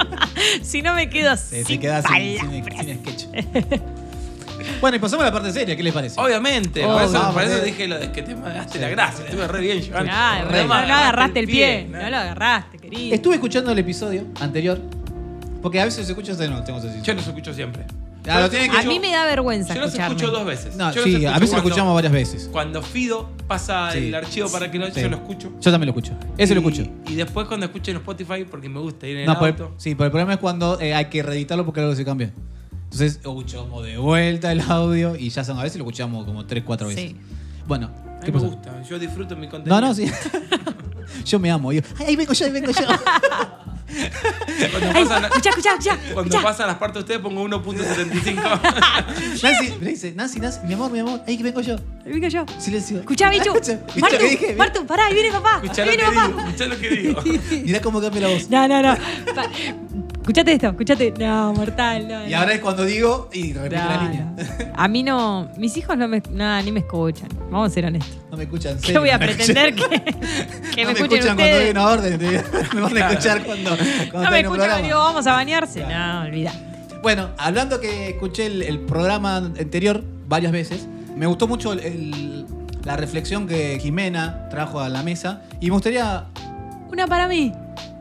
si no me quedo Se, se sin queda sin, sin- sin sketch. bueno, y pasamos a la parte seria, ¿qué les parece? Obviamente, Oh, por eso, por eso eh. dije lo de que te daste la gracia. Estuve re bien, Joan. Claro, Re no, mal, no agarraste el pie. ¿no? No lo agarraste, querido. Estuve escuchando el episodio anterior, porque a veces se escucha, no, tengo que decir. Yo los escucho siempre. Ah, lo tienen que- a mí me da vergüenza Yo los escucharme. escucho dos veces. No, Yo los sí, escucho a veces lo cuando- escuchamos varias veces. Cuando Fido pasa Sí. el archivo para que lo, Sí. yo lo escucho. Yo también lo escucho. Ese lo Y- escucho. Y después cuando escucho en Spotify, porque me gusta ir en el No, por el- auto. sí, pero el problema es cuando eh, hay que reeditarlo porque algo se cambia. Entonces escuchamos de vuelta el audio y ya son, a veces lo escuchamos como 3, 4 veces. Sí. Bueno, A ¿qué mí me pasa? gusta, yo disfruto mi contenido. No, no, sí. yo me amo. Yo, "Ay, ahí vengo yo, ahí vengo yo. Cuando Ay, pasan, cuando pasan las partes de ustedes pongo 1.75. Nancy, me dice, Nancy, Nancy, mi amor, mi amor, ahí vengo yo. Venga yo. Silencio. Escuchá, bicho. ¿Viste lo Martu, que dije? Martu, pará, ahí viene papá. Escuchá Ahí lo que viene papá. digo, escuchá lo que digo. Mirá cómo cambia la voz. No, no, no. Escuchate esto, escuchate. No, mortal, no. Y no. ahora es cuando digo y repite la No, línea. no. A mí no. Mis hijos no me. Nada, ni me escuchan. Vamos a ser honestos. No me escuchan. ¿Qué serio, voy a pretender que, que me me escuchen escuchan cuando doy una orden. Me van a escuchar cuando, cuando No me escuchan, programa. digo, vamos a bañarse. No, olvida. Bueno, hablando que escuché el, el programa anterior varias veces, me gustó mucho el- el- la reflexión que Jimena trajo a la mesa y me gustaría. Una para mí.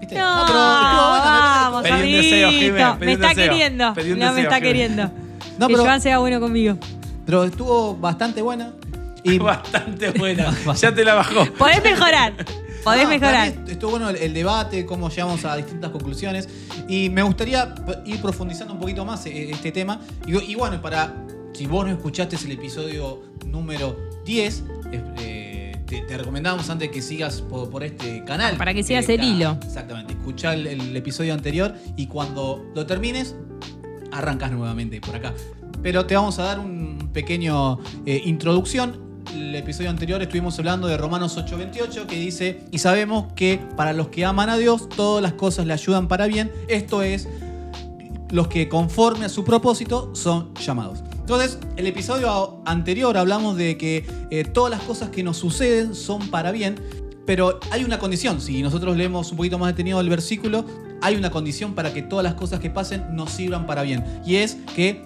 ¿Viste? No, pero estuvo bueno, me vamos, Pedí un deseo, amiguito. Jimena, pedí Me un está deseo. queriendo. Pedí un no me deseo, está queriendo. No, que pero- Joan sea bueno conmigo. Pero estuvo bastante buena. Y Bastante buena. Ya te la bajó. Podés mejorar. Podés No, mejorar. mí Estuvo bueno el, el debate, cómo llegamos a distintas conclusiones. Y me gustaría p- ir profundizando un poquito más eh, este tema. Y, y bueno, para. Si vos no escuchaste el episodio número 10, eh, te, te recomendamos antes que sigas por, por este canal. Para que sigas Eh, el hilo. Exactamente. Escuchá el, el episodio anterior y cuando lo termines, arrancas nuevamente por acá. Pero te vamos a dar un pequeño eh, introducción. El episodio anterior estuvimos hablando de Romanos 8:28 que dice, y sabemos que para los que aman a Dios, todas las cosas le ayudan para bien. Esto es, los que conforme a su propósito son llamados. Entonces, el episodio anterior hablamos de que eh, todas las cosas que nos suceden son para bien, pero hay una condición. Si nosotros leemos un poquito más detenido el versículo, hay una condición para que todas las cosas que pasen nos sirvan para bien. Y es que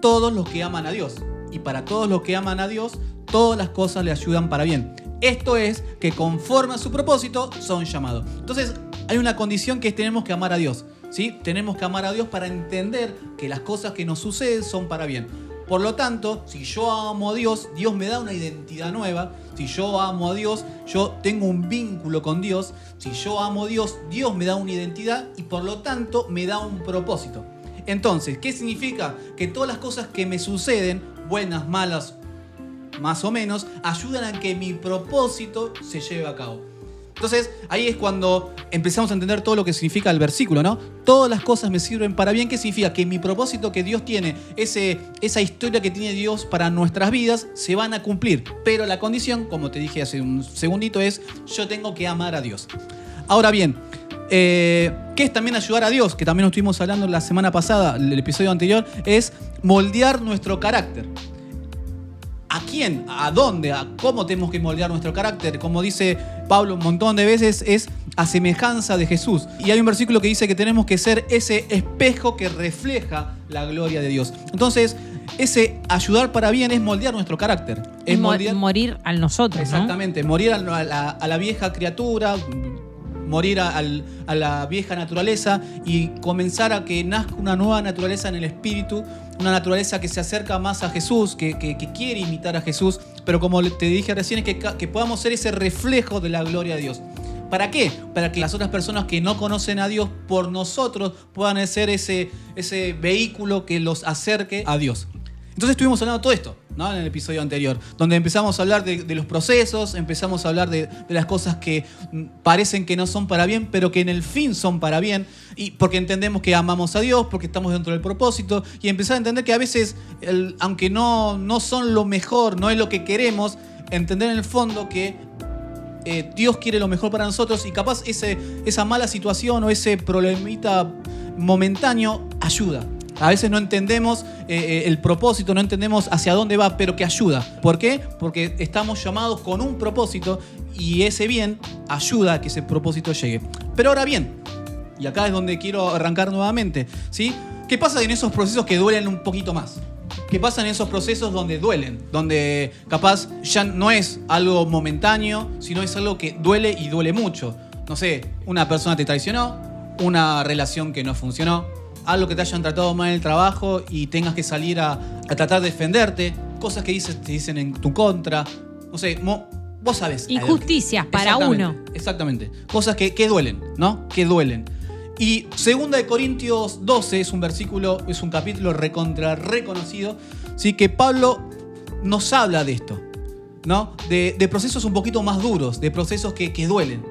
todos los que aman a Dios. Y para todos los que aman a Dios, todas las cosas le ayudan para bien. Esto es que conforme a su propósito son llamados. Entonces, hay una condición que es tenemos que amar a Dios. ¿sí? Tenemos que amar a Dios para entender que las cosas que nos suceden son para bien. Por lo tanto, si yo amo a Dios, Dios me da una identidad nueva. Si yo amo a Dios, yo tengo un vínculo con Dios. Si yo amo a Dios, Dios me da una identidad y por lo tanto me da un propósito. Entonces, ¿qué significa? Que todas las cosas que me suceden, buenas, malas, más o menos, ayudan a que mi propósito se lleve a cabo. Entonces, ahí es cuando empezamos a entender todo lo que significa el versículo, ¿no? Todas las cosas me sirven para bien. ¿Qué significa? Que mi propósito que Dios tiene, ese, esa historia que tiene Dios para nuestras vidas, se van a cumplir. Pero la condición, como te dije hace un segundito, es yo tengo que amar a Dios. Ahora bien, eh, ¿qué es también ayudar a Dios? Que también estuvimos hablando la semana pasada, el episodio anterior, es moldear nuestro carácter. ¿A quién? ¿A dónde? ¿A cómo tenemos que moldear nuestro carácter? Como dice Pablo un montón de veces, es a semejanza de Jesús. Y hay un versículo que dice que tenemos que ser ese espejo que refleja la gloria de Dios. Entonces, ese ayudar para bien es moldear nuestro carácter. Es Mo- moldear- morir al nosotros, ¿no? Exactamente, morir a la, a la vieja criatura, morir a, a la vieja naturaleza y comenzar a que nazca una nueva naturaleza en el espíritu, una naturaleza que se acerca más a Jesús, que, que- quiere imitar a Jesús, pero como te dije recién, es que, que podamos ser ese reflejo de la gloria de Dios. ¿Para qué? Para que las otras personas que no conocen a Dios por nosotros puedan ser ese, ese vehículo que los acerque a Dios. Entonces estuvimos hablando de todo esto, En el episodio anterior, donde empezamos a hablar de, los procesos, empezamos a hablar de, las cosas que mm, parecen que no son para bien, pero que en el fin son para bien, y porque entendemos que amamos a Dios, porque estamos dentro del propósito, y empezar a entender que a veces, aunque no, no son lo mejor, no es lo que queremos, entender en el fondo que eh, Dios quiere lo mejor para nosotros y capaz ese, esa mala situación o ese problemita momentáneo ayuda. A veces no entendemos eh, eh, el propósito, no entendemos hacia dónde va, pero que ayuda. ¿Por qué? Porque estamos llamados con un propósito y ese bien ayuda a que ese propósito llegue. Pero ahora bien, y acá es donde quiero arrancar nuevamente, ¿sí? ¿Qué pasa en esos procesos que duelen un poquito más? ¿Qué pasa en esos procesos donde duelen? Donde capaz ya no es algo momentáneo, sino es algo que duele y duele mucho. No sé, una persona te traicionó, una relación que no funcionó, algo que te hayan tratado mal en el trabajo y tengas que salir a, a tratar de defenderte, cosas que dices, te dicen en tu contra, no sé, mo- vos sabés. Injusticias para uno. Exactamente. Cosas que, que duelen, ¿no? Que duelen. Y segunda de Corintios 12 es un versículo, es un capítulo recontra reconocido, ¿sí? que Pablo nos habla de esto, ¿no? De, de procesos un poquito más duros, de procesos que, que duelen.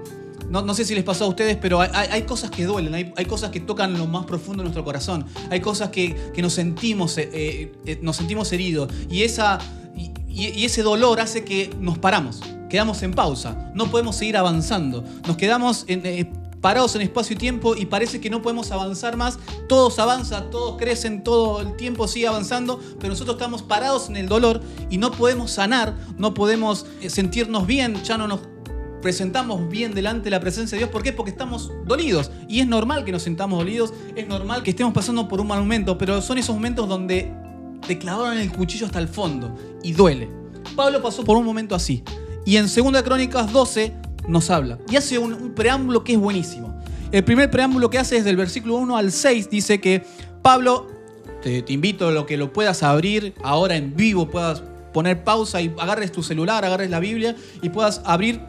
No, sé si les pasó a ustedes, pero hay, cosas que duelen, hay, cosas que tocan lo más profundo de nuestro corazón, hay cosas que, que nos, sentimos, eh, eh, nos sentimos heridos. Y, esa, y, ese dolor hace que nos paramos, quedamos en pausa, no podemos seguir avanzando, nos quedamos en, eh, parados en espacio y tiempo y parece que no podemos avanzar más, todos avanzan, todos crecen, todo el tiempo sigue avanzando, pero nosotros estamos parados en el dolor y no podemos sanar, no podemos sentirnos bien, ya no nos presentamos bien delante de la presencia de Dios. ¿Por qué? Porque estamos dolidos. Y es normal que nos sintamos dolidos, es normal que estemos pasando por un mal momento, pero son esos momentos donde te clavaron el cuchillo hasta el fondo y duele. Pablo pasó por un momento así. Y en 2 Crónicas 12 nos habla. Y hace un, preámbulo que es buenísimo. El primer preámbulo que hace es del versículo 1 al 6. Dice que Pablo, te, te invito a lo que lo puedas abrir ahora en vivo, puedas poner pausa y agarres tu celular, agarres la Biblia y puedas abrir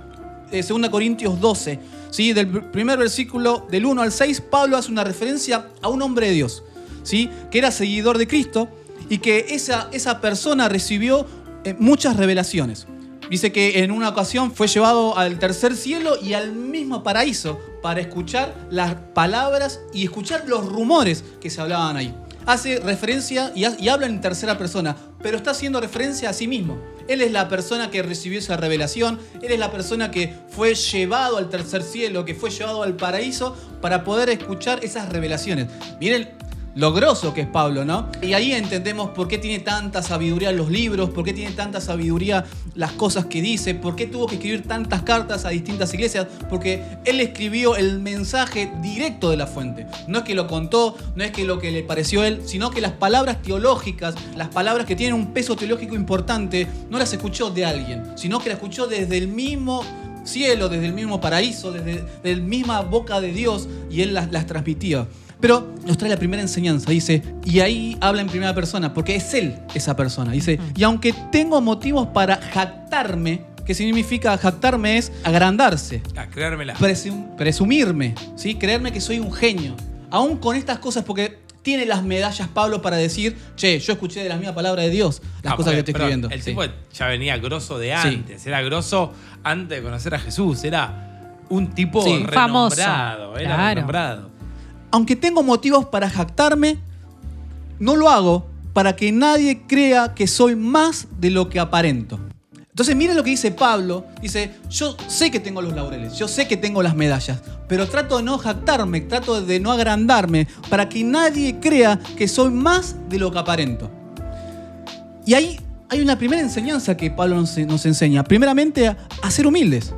2 Corintios 12. ¿sí? Del primer versículo, del 1 al 6, Pablo hace una referencia a un hombre de Dios, ¿sí? que era seguidor de Cristo y que esa, esa persona recibió eh, muchas revelaciones. Dice que en una ocasión fue llevado al tercer cielo y al mismo paraíso para escuchar las palabras y escuchar los rumores que se hablaban ahí. Hace referencia y habla en tercera persona, pero está haciendo referencia a sí mismo. Él es la persona que recibió esa revelación, él es la persona que fue llevado al tercer cielo, que fue llevado al paraíso para poder escuchar esas revelaciones. Miren lo grosso que es Pablo, ¿no? Y ahí entendemos por qué tiene tanta sabiduría los libros, por qué tiene tanta sabiduría las cosas que dice, por qué tuvo que escribir tantas cartas a distintas iglesias, porque él escribió el mensaje directo de la fuente. No es que lo contó, no es que lo que le pareció a él, sino que las palabras teológicas, las palabras que tienen un peso teológico importante, no las escuchó de alguien, sino que las escuchó desde el mismo cielo, desde el mismo paraíso, desde la misma boca de Dios y él las, las transmitía. Pero nos trae la primera enseñanza, dice, y ahí habla en primera persona, porque es él esa persona. Dice, y aunque tengo motivos para jactarme, ¿qué significa jactarme? Es agrandarse, A creérmela. presum- presumirme, ¿sí? creerme que soy un genio. Aún con estas cosas, porque tiene las medallas Pablo para decir, che, yo escuché de la misma palabra de Dios las Ah, cosas que estoy perdón, escribiendo. El Sí. tipo ya venía grosso de Sí. antes. Era grosso antes de conocer a Jesús. Era un tipo Sí. Famoso. renombrado. Era Claro. renombrado. Aunque tengo motivos para jactarme, no lo hago para que nadie crea que soy más de lo que aparento. Entonces miren lo que dice Pablo. Dice, yo sé que tengo los laureles, yo sé que tengo las medallas, pero trato de no jactarme, trato de no agrandarme para que nadie crea que soy más de lo que aparento. Y ahí hay una primera enseñanza que Pablo nos, enseña. Primeramente, a ser humildes.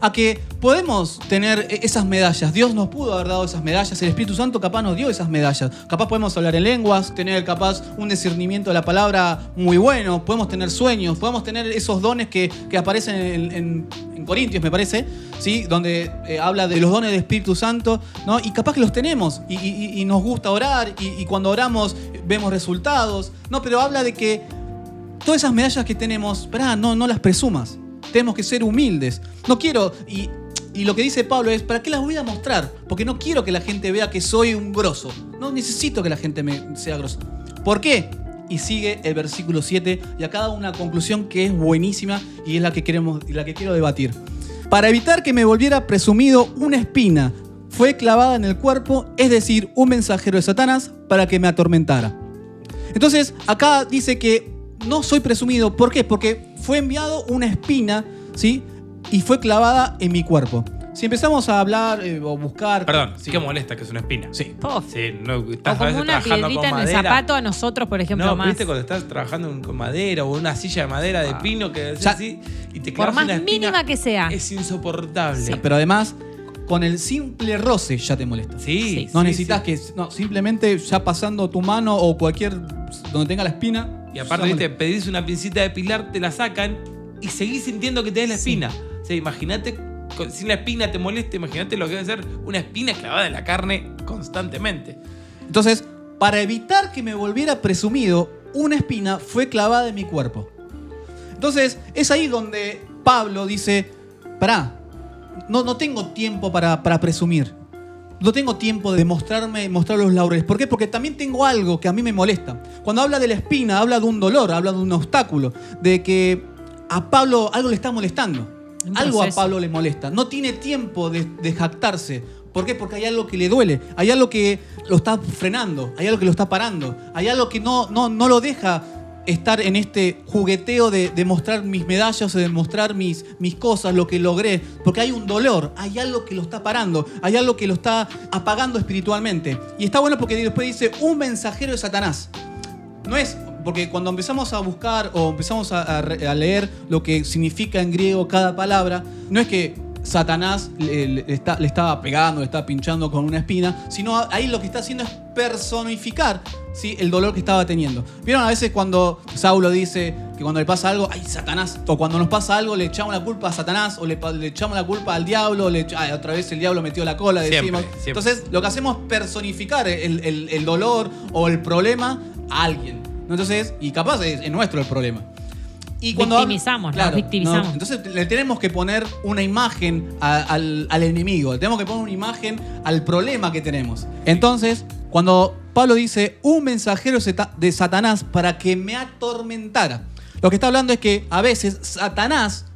A que podemos tener e- esas medallas. Dios nos pudo haber dado esas medallas. El Espíritu Santo capaz nos dio esas medallas. Capaz podemos hablar en lenguas, tener capaz un discernimiento de la palabra muy bueno. Podemos tener sueños, podemos tener esos dones que, que aparecen en, en- Corintios, me parece, ¿sí? donde eh, habla de los dones del Espíritu Santo. ¿no? Y capaz que los tenemos y, y- nos gusta orar y, cuando oramos vemos resultados. No, pero habla de que todas esas medallas que tenemos, pará, no, no las presumas. Tenemos que ser humildes. No quiero, y, y lo que dice Pablo es, ¿para qué las voy a mostrar? Porque no quiero que la gente vea que soy un grosso. No necesito que la gente me sea grosso. ¿Por qué? Y sigue el versículo 7 y acá da una conclusión que es buenísima y es la que, queremos, la que quiero debatir. Para evitar que me volviera presumido una espina fue clavada en el cuerpo, es decir, un mensajero de Satanás para que me atormentara. Entonces, acá dice que no soy presumido. ¿Por qué? Porque fue enviado una espina, ¿sí? Y fue clavada en mi cuerpo. Si empezamos a hablar eh, o buscar. Perdón, sí que molesta que es una espina. Sí. Pof. Sí, no, O estás a como veces una trabajando piedrita con en el madera. zapato a nosotros, por ejemplo, No, más. viste cuando estás trabajando con madera o una silla de madera de pino que así y te Por más una espina, mínima que sea. Es insoportable. Sí, Pero además, con el simple roce ya te molesta. Sí, No sí, necesitas sí. que. No, simplemente ya pasando tu mano o cualquier. Donde tenga la espina. Y aparte, viste, pedís una pincita de pilar, te la sacan y seguís sintiendo que tenés la espina. O sea, imagínate, sin la espina te molesta, imagínate lo que debe ser una espina clavada en la carne constantemente. Entonces, para evitar que me volviera presumido, una espina fue clavada en mi cuerpo. Entonces, es ahí donde Pablo dice, pará, no, no tengo tiempo para, para presumir. No tengo tiempo de mostrarme, mostrar los laureles. ¿Por qué? Porque también tengo algo que a mí me molesta. Cuando habla de la espina, habla de un dolor, habla de un obstáculo, de que a Pablo algo le está molestando. Algo a. Pablo le molesta. No tiene tiempo de, de jactarse. ¿Por qué? Porque hay algo que le duele. Hay algo que lo está frenando. Hay algo que lo está parando. Hay algo que no, no, no lo deja estar en este jugueteo de, mostrar mis medallas de mostrar mis, mis cosas, lo que logré. Porque hay un dolor. Hay algo que lo está parando. Hay algo que lo está apagando espiritualmente. Y está bueno porque después dice un mensajero de Satanás. No es, porque cuando empezamos a buscar o empezamos a, a leer lo que significa en griego cada palabra, no es que Satanás le, le está- le estaba pegando, le estaba pinchando con una espina, sino ahí lo que está haciendo es personificar ¿sí? el dolor que estaba teniendo. ¿Vieron a veces cuando Saulo dice que cuando le pasa algo, ay, Satanás, o cuando nos pasa algo le echamos la culpa a Satanás, o le, echamos la culpa al diablo, o le ay, otra vez el diablo metió la cola, decimos. siempre. Entonces, lo que hacemos es personificar el, el- el dolor o el problema a alguien. Entonces, y capaz es, es nuestro el problema. Y Victimizamos, nos victimizamos. no, entonces le tenemos que poner una imagen a- al, al enemigo, le tenemos que poner una imagen al problema que tenemos. Entonces, cuando Pablo dice un mensajero de Satanás para que me atormentara, lo que está hablando es que a veces Satanás,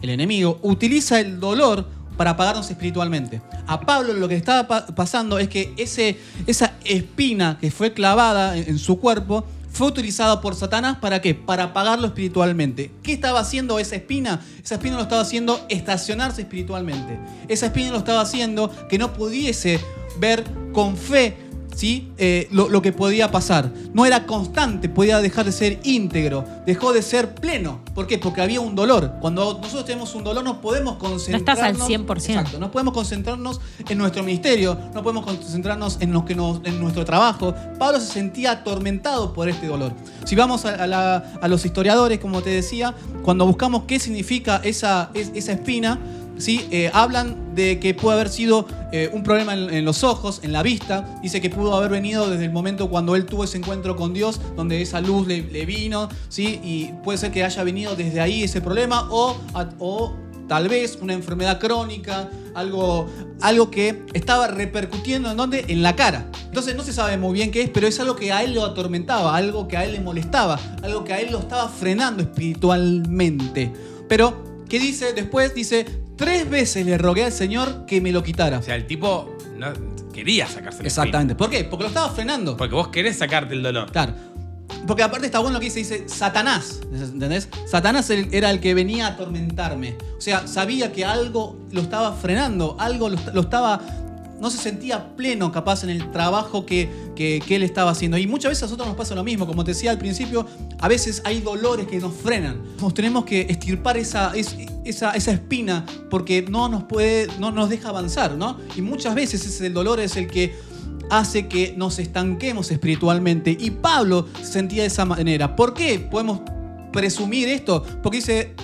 el enemigo, utiliza el dolor para apagarnos espiritualmente. A Pablo lo que estaba pa- pasando es que ese, esa espina que fue clavada en, en su cuerpo fue utilizada por Satanás para qué? Para apagarlo espiritualmente. ¿Qué estaba haciendo esa espina? Esa espina lo estaba haciendo estacionarse espiritualmente. Esa espina lo estaba haciendo que no pudiese ver con fe ¿sí? Eh, lo, lo que podía pasar. No era constante, podía dejar de ser íntegro, dejó de ser pleno. ¿Por qué? Porque había un dolor. Cuando nosotros tenemos un dolor no podemos concentrarnos... al 100%. Exacto, no podemos concentrarnos en nuestro ministerio, no podemos concentrarnos en, lo que nos, en nuestro trabajo. Pablo se sentía atormentado por este dolor. Si vamos a, a la- a los historiadores, como te decía, cuando buscamos qué significa esa, es- esa espina, ¿sí? Eh, hablan de que puede haber sido eh, un problema en, los ojos, en la vista. Dice que pudo haber venido desde el momento cuando él tuvo ese encuentro con Dios, donde esa luz le, vino, ¿sí? y puede ser que haya venido desde ahí ese problema, o, o tal vez una enfermedad crónica, algo, algo que estaba repercutiendo en? En la cara. Entonces no se sabe muy bien qué es, pero es algo que a él lo atormentaba, algo que a él le molestaba, algo que a él lo estaba frenando espiritualmente. Pero, ¿qué dice? Después dice, tres veces le rogué al Señor que me lo quitara. O sea, el tipo no, quería sacarse el Exactamente. ¿Por qué? Porque lo estaba frenando. Porque vos querés sacarte el dolor. Claro. Porque aparte está bueno lo que dice, dice Satanás, ¿entendés? Satanás era el que venía a atormentarme. O sea, sabía que algo lo estaba frenando, algo lo, lo estaba... No se sentía pleno capaz en el trabajo que, que- él estaba haciendo. Y muchas veces a nosotros nos pasa lo mismo. Como te decía al principio, a veces hay dolores que nos frenan. Nos tenemos que estirpar esa, es- esa, esa espina porque no nos puede, no nos deja avanzar, ¿no? Y muchas veces ese dolor es el que hace que nos estanquemos espiritualmente. Y Pablo se sentía de esa manera. ¿Por qué podemos presumir esto? Porque dice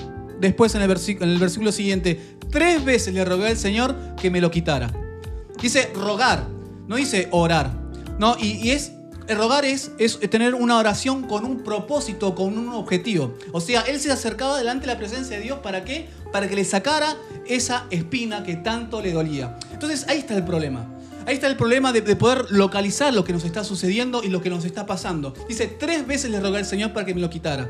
después en el, en el versículo siguiente, tres veces le rogué al Señor que me lo quitara. Dice rogar, no dice orar. No, y, es... Rogar es, es tener una oración con un propósito, con un objetivo. O sea, él se acercaba delante de la presencia de Dios para qué? Para que le sacara esa espina que tanto le dolía. Entonces ahí está el problema. Ahí está el problema de, de poder localizar lo que nos está sucediendo y lo que nos está pasando. Dice, tres veces le rogué al Señor para que me lo quitara.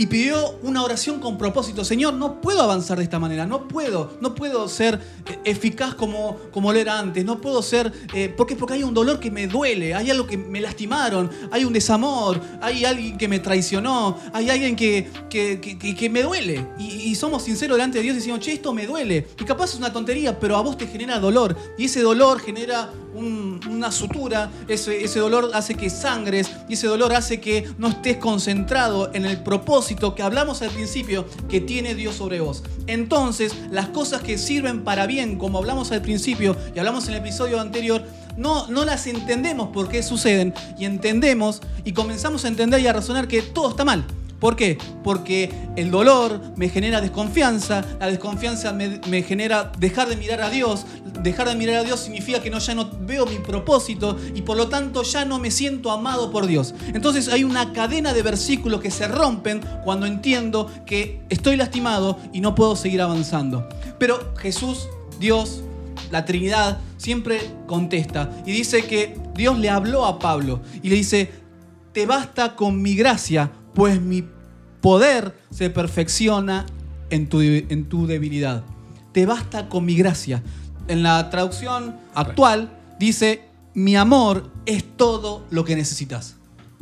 Y pidió una oración con propósito. Señor, no puedo avanzar de esta manera. No puedo. No puedo ser eh, eficaz como, como lo era antes. No puedo ser... eh, ¿Por qué? Porque hay un dolor que me duele. Hay algo que me lastimaron. Hay un desamor. Hay alguien que me traicionó. Hay alguien que, que, que- me duele. Y, y somos sinceros delante de Dios y decimos, che, esto me duele. Y capaz es una tontería, pero a vos te genera dolor. Y ese dolor genera un- una sutura. Ese, ese dolor hace que sangres. Y ese dolor hace que no estés concentrado en el propósito que hablamos al principio que tiene Dios sobre vos. Entonces, las cosas que sirven para bien, como hablamos al principio y hablamos en el episodio anterior, no, no las entendemos por qué suceden y entendemos y comenzamos a entender y a razonar que todo está mal. ¿Por qué? Porque el dolor me genera desconfianza, la desconfianza me, me genera dejar de mirar a Dios, dejar de mirar a Dios significa que no, ya no veo mi propósito y por lo tanto ya no me siento amado por Dios. Entonces hay una cadena de versículos que se rompen cuando entiendo que estoy lastimado y no puedo seguir avanzando. Pero Jesús, Dios, la Trinidad siempre contesta y dice que Dios le habló a Pablo y le dice, te basta con mi gracia, pues mi poder se perfecciona en tu, en tu debilidad. Te basta con mi gracia. En la traducción actual dice, mi amor es todo lo que necesitas.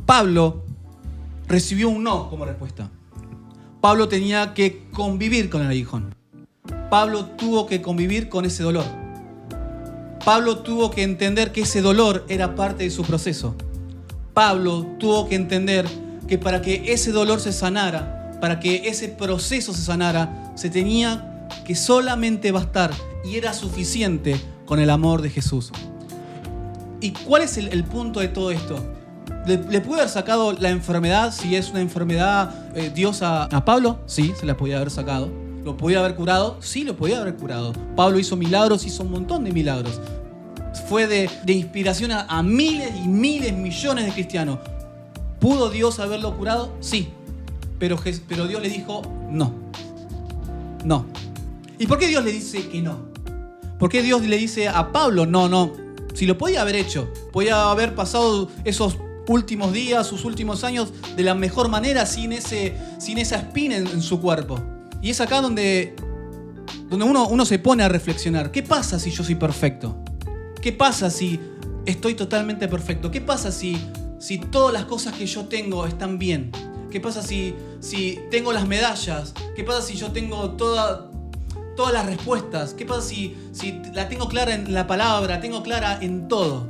Pablo recibió un no como respuesta. Pablo tenía que convivir con el aguijón. Pablo tuvo que convivir con ese dolor. Pablo tuvo que entender que ese dolor era parte de su proceso. Pablo tuvo que entender que para que ese dolor se sanara, para que ese proceso se sanara, se tenía que solamente bastar y era suficiente con el amor de Jesús. ¿Y cuál es el, punto de todo esto? ¿Le, le pudo haber sacado la enfermedad si es una enfermedad eh, Dios a, Pablo? Sí, se la podía haber sacado. ¿Lo podía haber curado? Sí, lo podía haber curado. Pablo hizo milagros, hizo un montón de milagros. Fue de, de inspiración a, a miles y miles, millones de cristianos. ¿Pudo Dios haberlo curado? Sí. Pero, pero Dios le dijo no. No. ¿Y por qué Dios le dice que no? ¿Por qué Dios le dice a Pablo no, no? Si lo podía haber hecho, podía haber pasado esos últimos días, sus últimos años de la mejor manera sin, ese, sin esa espina en, en su cuerpo. Y es acá donde, donde uno, uno se pone a reflexionar. ¿Qué pasa si yo soy perfecto? ¿Qué pasa si estoy totalmente perfecto? ¿Qué pasa si, si todas las cosas que yo tengo están bien? ¿Qué pasa si, si tengo las medallas? ¿Qué pasa si yo tengo toda, todas las respuestas? ¿Qué pasa si, si la tengo clara en la palabra, tengo clara en todo?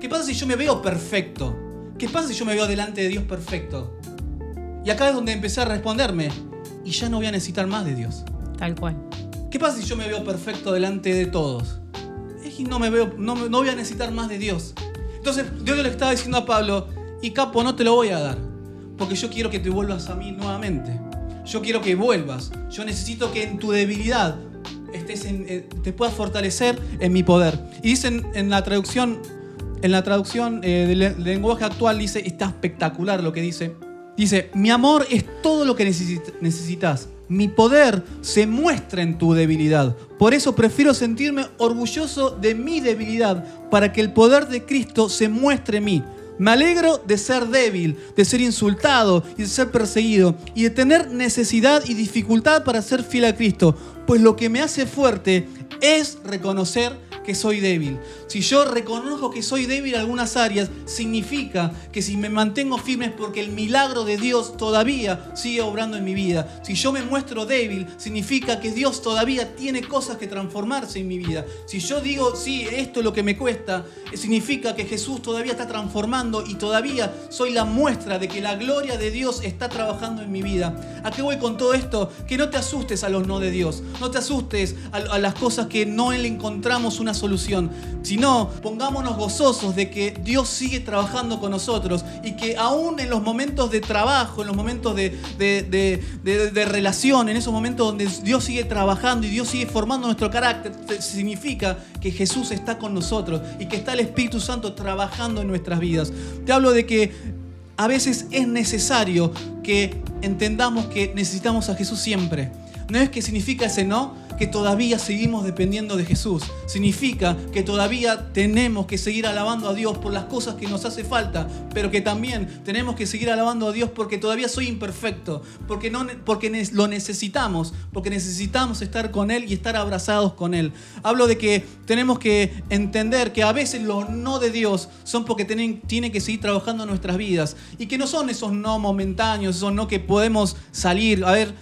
¿Qué pasa si yo me veo perfecto? ¿Qué pasa si yo me veo delante de Dios perfecto? Y acá es donde empecé a responderme. Y ya no voy a necesitar más de Dios. Tal cual. ¿Qué pasa si yo me veo perfecto delante de todos? Es que no me veo, no, no voy a necesitar más de Dios. Entonces Dios le estaba diciendo a Pablo, y capo, no te lo voy a dar, porque yo quiero que te vuelvas a mí nuevamente. Yo quiero que vuelvas. Yo necesito que en tu debilidad estés en- eh, te puedas fortalecer en mi poder. Y dicen en la traducción, en la traducción eh, del lenguaje actual dice, está espectacular lo que dice. Dice, mi amor es todo lo que necesit- necesitas. Mi poder se muestra en tu debilidad. Por eso prefiero sentirme orgulloso de mi debilidad, para que el poder de Cristo se muestre en mí. Me alegro de ser débil, de ser insultado y de ser perseguido y de tener necesidad y dificultad para ser fiel a Cristo, pues lo que me hace fuerte es reconocer que soy débil. Si yo reconozco que soy débil en algunas áreas, significa que si me mantengo firme es porque el milagro de Dios todavía sigue obrando en mi vida. Si yo me muestro débil, significa que Dios todavía tiene cosas que transformarse en mi vida. Si yo digo, sí, esto es lo que me cuesta, significa que Jesús todavía está transformando y todavía soy la muestra de que la gloria de Dios está trabajando en mi vida. ¿A qué voy con todo esto? Que no te asustes a los no de Dios. No te asustes a, a las cosas que no le encontramos una solución, sino pongámonos gozosos de que Dios sigue trabajando con nosotros y que aún en los momentos de trabajo, en los momentos de, de- de- relación, en esos momentos donde Dios sigue trabajando y Dios sigue formando nuestro carácter, te- significa que Jesús está con nosotros y que está el Espíritu Santo trabajando en nuestras vidas. Te hablo de que a veces es necesario que entendamos que necesitamos a Jesús siempre. No es que significa ese no, que todavía seguimos dependiendo de Jesús. Significa que todavía tenemos que seguir alabando a Dios por las cosas que nos hace falta, pero que también tenemos que seguir alabando a Dios porque todavía soy imperfecto, porque, no, porque lo necesitamos, porque necesitamos estar con Él y estar abrazados con Él. Hablo de que tenemos que entender que a veces los no de Dios son porque tienen, tienen que seguir trabajando nuestras vidas y que no son esos no momentáneos, esos no que podemos salir. A ver,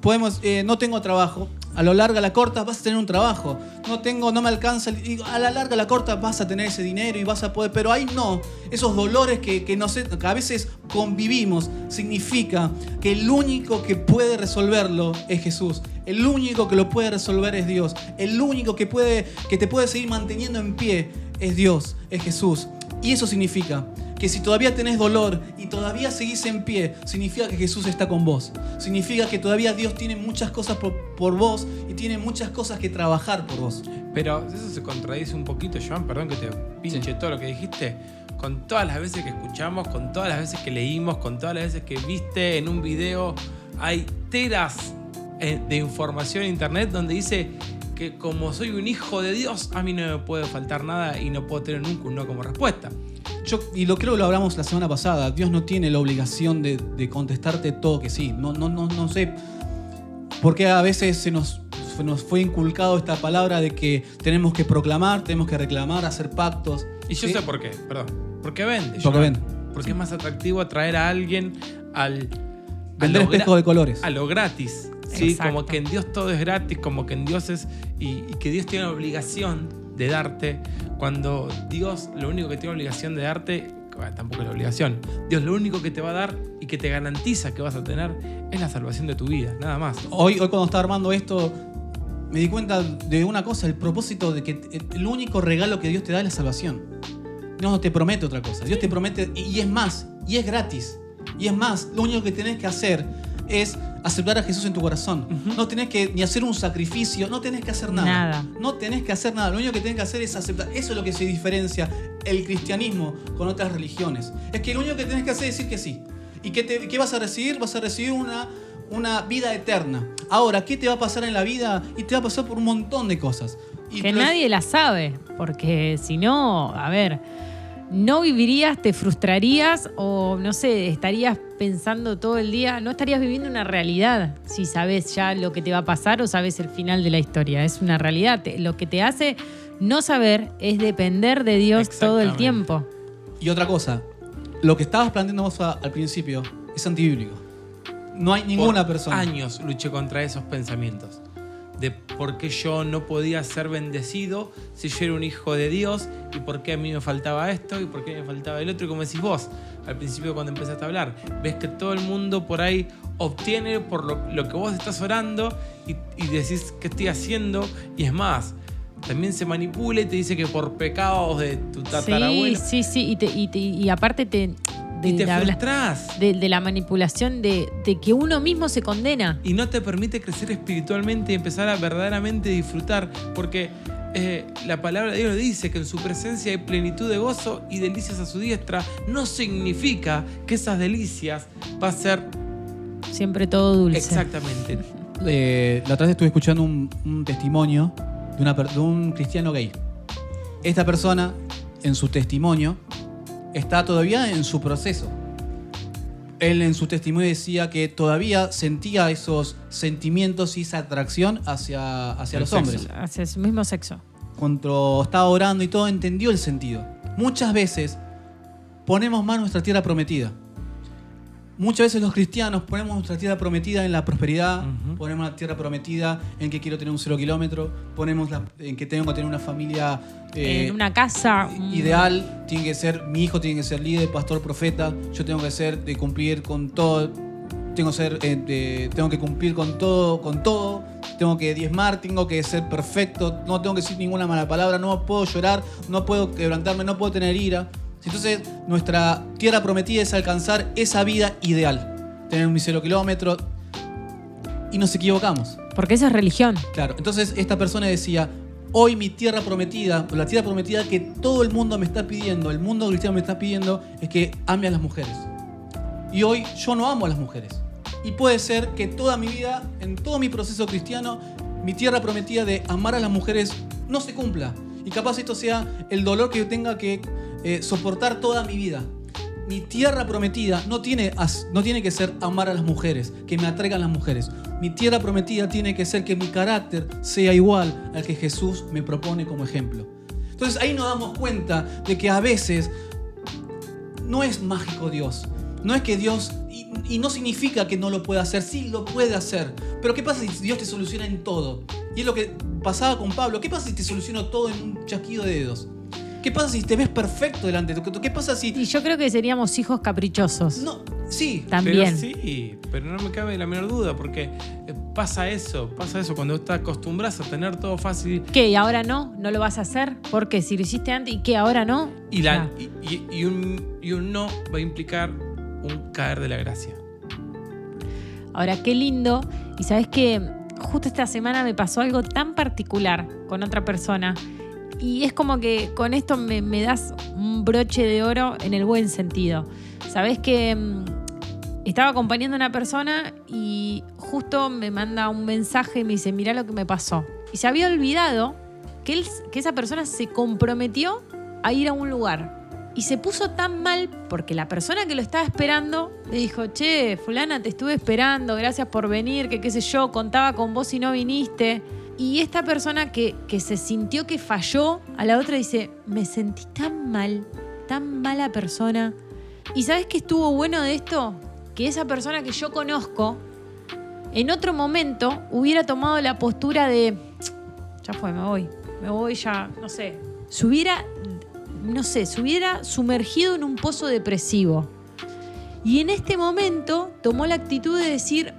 podemos, eh, no tengo trabajo. A lo larga, a la corta vas a tener un trabajo. No tengo, no me alcanza. y A la larga, a la corta vas a tener ese dinero y vas a poder. Pero ahí no. Esos dolores que, que, que a veces convivimos significa que el único que puede resolverlo es Jesús. El único que lo puede resolver es Dios. El único que, puede, que te puede seguir manteniendo en pie es Dios, es Jesús. Y eso significa que si todavía tenés dolor y todavía seguís en pie, significa que Jesús está con vos. Significa que todavía Dios tiene muchas cosas por, por vos y tiene muchas cosas que trabajar por vos. Pero eso se contradice un poquito, Joan, perdón que te pinche todo lo que dijiste. Con todas las veces que escuchamos, con todas las veces que leímos, con todas las veces que viste en un video, hay teras eh, de información en internet donde dice que como soy un hijo de Dios, a mí no me puede faltar nada y no puedo tener nunca un no como respuesta. Yo, y lo creo que lo hablamos la semana pasada. Dios no tiene la obligación de, de contestarte todo que sí. No, no, no, no sé por qué a veces se nos, se nos fue inculcado esta palabra de que tenemos que proclamar, tenemos que reclamar, hacer pactos. Y yo ¿sí? sé por qué, perdón. Porque vende. Porque vende. Porque es más atractivo atraer a alguien al. a Vender lo gra- espejo de colores. A lo gratis. ¿sí? Exacto. Como que en Dios todo es gratis, como que en Dios es. Y, y que Dios tiene la obligación de darte. Cuando Dios lo único que tiene obligación de darte. bueno, tampoco es la obligación. Dios lo único que te va a dar y que te garantiza que vas a tener es la salvación de tu vida, nada más. Hoy, hoy cuando estaba armando esto, me di cuenta de una cosa, el propósito de que el único regalo que Dios te da es la salvación. No te promete otra cosa. Dios te promete, y es más, y es gratis. Y es más, lo único que tenés que hacer es aceptar a Jesús en tu corazón. No tenés que ni hacer un sacrificio, no tenés que hacer nada. Nada. No tenés que hacer nada. Lo único que tenés que hacer es aceptar. Eso es lo que se diferencia el cristianismo con otras religiones. Es que lo único que tenés que hacer es decir que sí. ¿Y qué, te- qué vas a recibir? Vas a recibir una, una vida eterna. Ahora, ¿qué te va a pasar en la vida? Y te va a pasar por un montón de cosas. Y que nadie la sabe, porque si no, a ver, no vivirías, te frustrarías o no sé, estarías pensando todo el día, no estarías viviendo una realidad si sabes ya lo que te va a pasar o sabes el final de la historia. Es una realidad. Lo que te hace no saber es depender de Dios todo el tiempo. Y otra cosa, lo que estabas planteando vos a- al principio es antibíblico. No hay ninguna Por persona. años luché contra esos pensamientos. De por qué yo no podía ser bendecido si yo era un hijo de Dios y por qué a mí me faltaba esto y por qué me faltaba el otro. Y como decís vos al principio cuando empezaste a hablar, ves que todo el mundo por ahí obtiene por lo, lo que vos estás orando y, y decís qué estoy haciendo. Y es más, también se manipula y te dice que por pecados de tu Sí, tatarabuelo. sí, sí. Y, te- y te- y aparte te, de, y te frustrás. de- de la manipulación de, de que uno mismo se condena. y no te permite crecer espiritualmente y empezar a verdaderamente disfrutar, porque eh, la palabra de Dios dice que en su presencia hay plenitud de gozo y delicias a su diestra, no significa que esas delicias va a ser Siempre todo dulce. exactamente eh, la otra vez estuve escuchando un, un testimonio de, una per- de un cristiano gay. Esta persona, en su testimonio, está todavía en su proceso. Él en su testimonio decía que todavía sentía esos sentimientos y esa atracción hacia, hacia los sexo. hombres. Hacia su mismo sexo. Cuando estaba orando y todo, entendió el sentido. Muchas veces ponemos más nuestra tierra prometida. Muchas veces los cristianos ponemos nuestra tierra prometida en la prosperidad, ponemos la tierra prometida en que quiero tener un cero kilómetro, ponemos la- en que tengo que tener una familia eh, en una casa. mm, ideal, tiene que ser, mi hijo tiene que ser líder, pastor, profeta, yo tengo que ser de cumplir con todo, tengo que ser, eh, de- tengo que cumplir con todo, con todo, tengo que diezmar, tengo que ser perfecto, no tengo que decir ninguna mala palabra, no puedo llorar, no puedo quebrantarme, no puedo tener ira. Entonces, nuestra tierra prometida es alcanzar esa vida ideal, tener un cero kilómetro y nos equivocamos. Porque eso es religión. Claro, entonces esta persona decía, hoy mi tierra prometida, la tierra prometida que todo el mundo me está pidiendo, el mundo cristiano me está pidiendo, es que ame a las mujeres. Y hoy yo no amo a las mujeres. Y puede ser que toda mi vida, en todo mi proceso cristiano, mi tierra prometida de amar a las mujeres no se cumpla. Y capaz esto sea el dolor que yo tenga que eh, soportar toda mi vida. Mi tierra prometida no tiene, no tiene que ser amar a las mujeres, que me atraigan las mujeres. Mi tierra prometida tiene que ser que mi carácter sea igual al que Jesús me propone como ejemplo. Entonces ahí nos damos cuenta de que a veces no es mágico Dios. No es que Dios, y, no significa que no lo pueda hacer, sí lo puede hacer. Pero ¿qué pasa si Dios te soluciona en todo? Y es lo que pasaba con Pablo. ¿Qué pasa si te soluciono todo en un chasquido de dedos? ¿Qué pasa si te ves perfecto delante de tu ¿Qué pasa si... Y yo creo que seríamos hijos caprichosos. No, sí. También. Pero sí, pero no me cabe la menor duda, porque eh, pasa eso, pasa eso cuando estás acostumbrado a tener todo fácil ¿Qué? ¿Y ahora no? ¿No lo vas a hacer? ¿Por qué? Si lo hiciste antes, ¿y qué? ¿Ahora no? y, la, y, y- y un, y un no va a implicar un caer de la gracia. Ahora, qué lindo. Y sabes que justo esta semana me pasó algo tan particular con otra persona. Y es como que con esto me, das un broche de oro en el buen sentido. Sabes que mm, estaba acompañando a una persona y justo me manda un mensaje y me dice, mira lo que me pasó. Y se había olvidado que, que esa persona se comprometió a ir a un lugar. Y se puso tan mal porque la persona que lo estaba esperando le dijo, che, fulana, te estuve esperando, gracias por venir, que qué sé yo, contaba con vos y no viniste. Y esta persona que, que se sintió que falló, a la otra dice, me sentí tan mal, tan mala persona. ¿Y sabes qué estuvo bueno de esto? Que esa persona que yo conozco, en otro momento hubiera tomado la postura de, ya fue, me voy, me voy ya, no sé, se hubiera, no sé, se hubiera sumergido en un pozo depresivo. Y en este momento tomó la actitud de decir,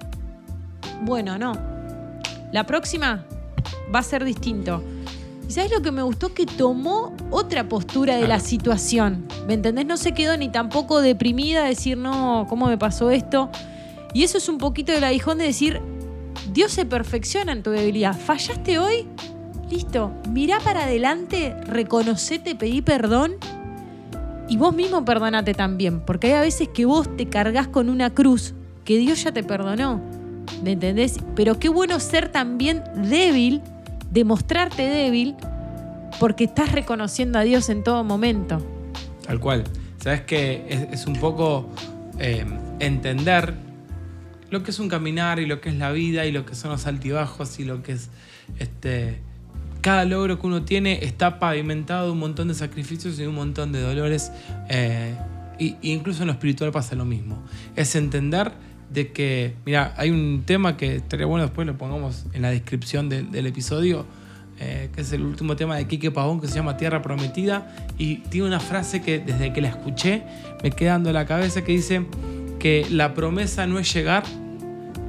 bueno, no, la próxima va a ser distinto. ¿Y sabes lo que me gustó? Que tomó otra postura de la situación. ¿Me entendés? No se quedó ni tampoco deprimida, decir, no, ¿cómo me pasó esto? Y eso es un poquito del aguijón de decir, Dios se perfecciona en tu debilidad. ¿Fallaste hoy? Listo, mirá para adelante, reconocete, pedí perdón y vos mismo perdonate también, porque hay a veces que vos te cargas con una cruz que Dios ya te perdonó, ¿me entendés? Pero qué bueno ser también débil, demostrarte débil, porque estás reconociendo a Dios en todo momento. Tal cual. Sabes que es, un poco eh, entender lo que es un caminar y lo que es la vida y lo que son los altibajos y lo que es este. Cada logro que uno tiene está pavimentado de un montón de sacrificios y de un montón de dolores. eh, incluso en lo espiritual pasa lo mismo. Es entender de que, mira, hay un tema que estaría bueno después lo pongamos en la descripción del- episodio, eh, que es el último tema de Quique Pavón, que se llama Tierra Prometida, y tiene una frase que desde que la escuché me queda dando la cabeza que dice que la promesa no es llegar,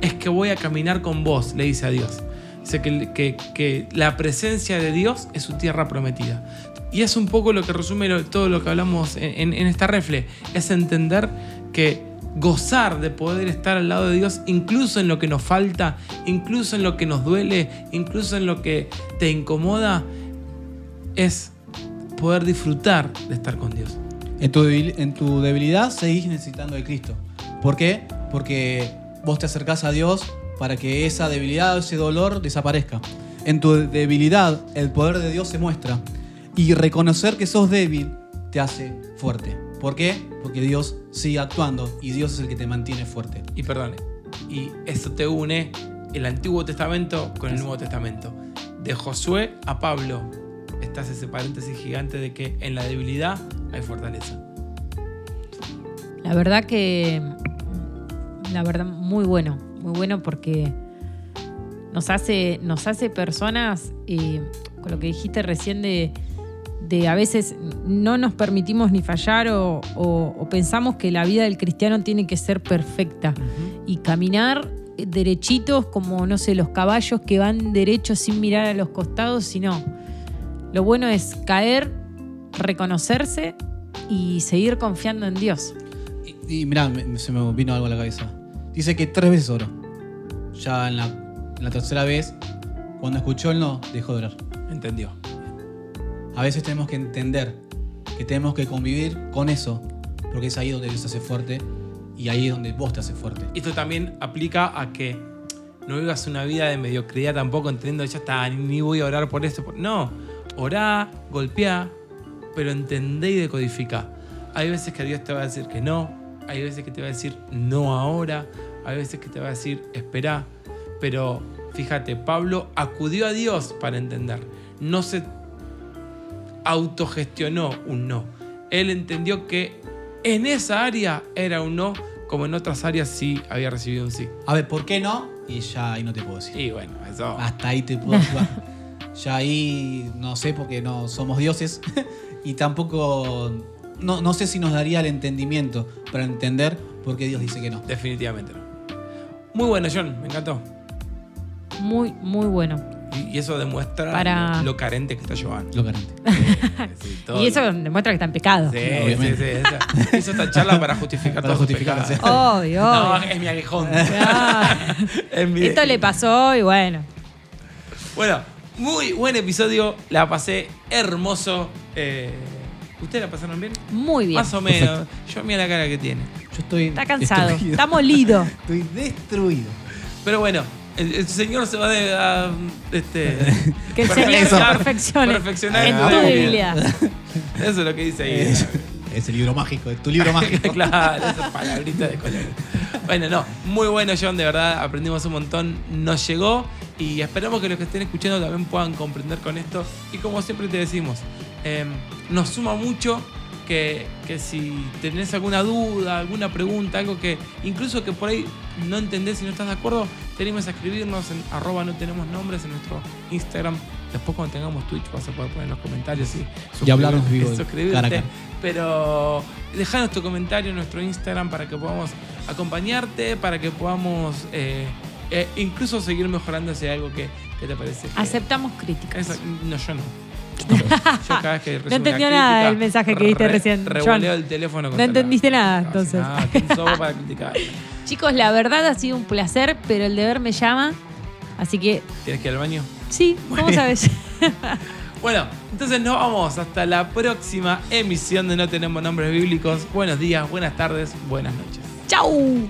es que voy a caminar con vos, le dice a Dios. Dice que, que- la presencia de Dios es su tierra prometida. Y es un poco lo que resume todo lo que hablamos en- en esta refle, es entender que gozar de poder estar al lado de Dios, incluso en lo que nos falta, incluso en lo que nos duele, incluso en lo que te incomoda, es poder disfrutar de estar con Dios. En tu, en tu debilidad seguís necesitando de Cristo. ¿Por qué? Porque vos te acercás a Dios para que esa debilidad, ese dolor desaparezca. En tu debilidad, el poder de Dios se muestra. Y reconocer que sos débil te hace fuerte. ¿Por qué? Porque Dios sigue actuando y Dios es el que te mantiene fuerte. Y perdone, y eso te une el Antiguo Testamento con el Nuevo Testamento. De Josué a Pablo, estás ese paréntesis gigante de que en la debilidad hay fortaleza. La verdad que. La verdad, muy bueno. Muy bueno porque nos hace, nos hace personas, eh, con lo que dijiste recién de, de a veces no nos permitimos ni fallar o, o- o pensamos que la vida del cristiano tiene que ser perfecta y caminar derechitos como, no sé, los caballos que van derechos sin mirar a los costados, sino lo bueno es caer, reconocerse y seguir confiando en Dios. Y, y mirá, me- se me vino algo a la cabeza. Dice que tres veces oró. Ya en la, en la tercera vez, cuando escuchó el no, dejó de orar. ¿Entendió? A veces tenemos que entender que tenemos que convivir con eso, porque es ahí donde Dios hace fuerte y ahí es donde vos te haces fuerte. Esto también aplica a que no vivas una vida de mediocridad tampoco, entendiendo ya está, ni voy a orar por esto. por-". No, orá, golpeá, pero entendé y decodificá. Hay veces que Dios te va a decir que no, hay veces que te va a decir no ahora, hay veces que te va a decir esperá, pero fíjate, Pablo acudió a Dios para entender, no se autogestionó un no. Él entendió que en esa área era un no, como en otras áreas sí había recibido un sí. A ver, ¿por qué no? Y ya ahí no te puedo decir. Y bueno, eso. Hasta ahí te puedo ayudar. ya ahí no sé porque no somos dioses y tampoco no, no sé si nos daría el entendimiento para entender por qué Dios dice que no. Definitivamente no. Muy bueno, John, me encantó. Muy, muy bueno. Y, eso demuestra Para- lo, carente que está Joan. Lo carente. Sí, todo Y eso lo- demuestra que está en pecado. Sí, sí, Obviamente. sí, esa- Hizo esta charla para justificar Para todos sus justificar, pecados. sí. Obvio, No, obvio. es mi aguijón. Ah. Es mi- Esto le pasó y bueno. Bueno, muy buen episodio. La pasé hermoso. Eh, ¿Ustedes la pasaron bien? Muy bien. Más o menos. Yo mira la cara que tiene. Yo estoy. Está cansado. destruido. Está molido. Estoy destruido. Pero bueno, el, el señor se va de, a, este, Que el Señor perfeccione perfeccionar en tu debilidad. Eso es lo que dice ahí. Es, es el libro mágico, es tu libro mágico. claro, esas palabritas de color. Bueno, no, muy bueno, John, de verdad, aprendimos un montón, nos llegó y esperamos que los que estén escuchando también puedan comprender con esto. Y como siempre te decimos, eh, nos suma mucho que, que si tenés alguna duda, alguna pregunta, algo que incluso que por ahí no entendés y no estás de acuerdo, te animes a escribirnos en arroba no tenemos nombres en nuestro Instagram. Después cuando tengamos Twitch vas a poder poner en los comentarios y, Y hablarnos suscribirte- vivo, suscribirte. cara. Pero dejanos tu comentario en nuestro Instagram para que podamos acompañarte, para que podamos eh, eh, incluso seguir mejorando si hay algo que, que te parece. que- Aceptamos críticas. Esa- no, yo no. Yo cada vez que recibo entendió una nada crítica, el mensaje que diste re- recién, Revoleo el teléfono. No entendiste nada, entonces. Ah, ¿quién sos vos para criticar? Chicos, la verdad ha sido un placer, pero el deber me llama. Así que, ¿Tienes que ir al baño? sí, ¿cómo sabes? Bueno, entonces nos vamos hasta la próxima emisión de No Tenemos Nombres Bíblicos. Buenos días, buenas tardes, buenas noches. ¡Chau!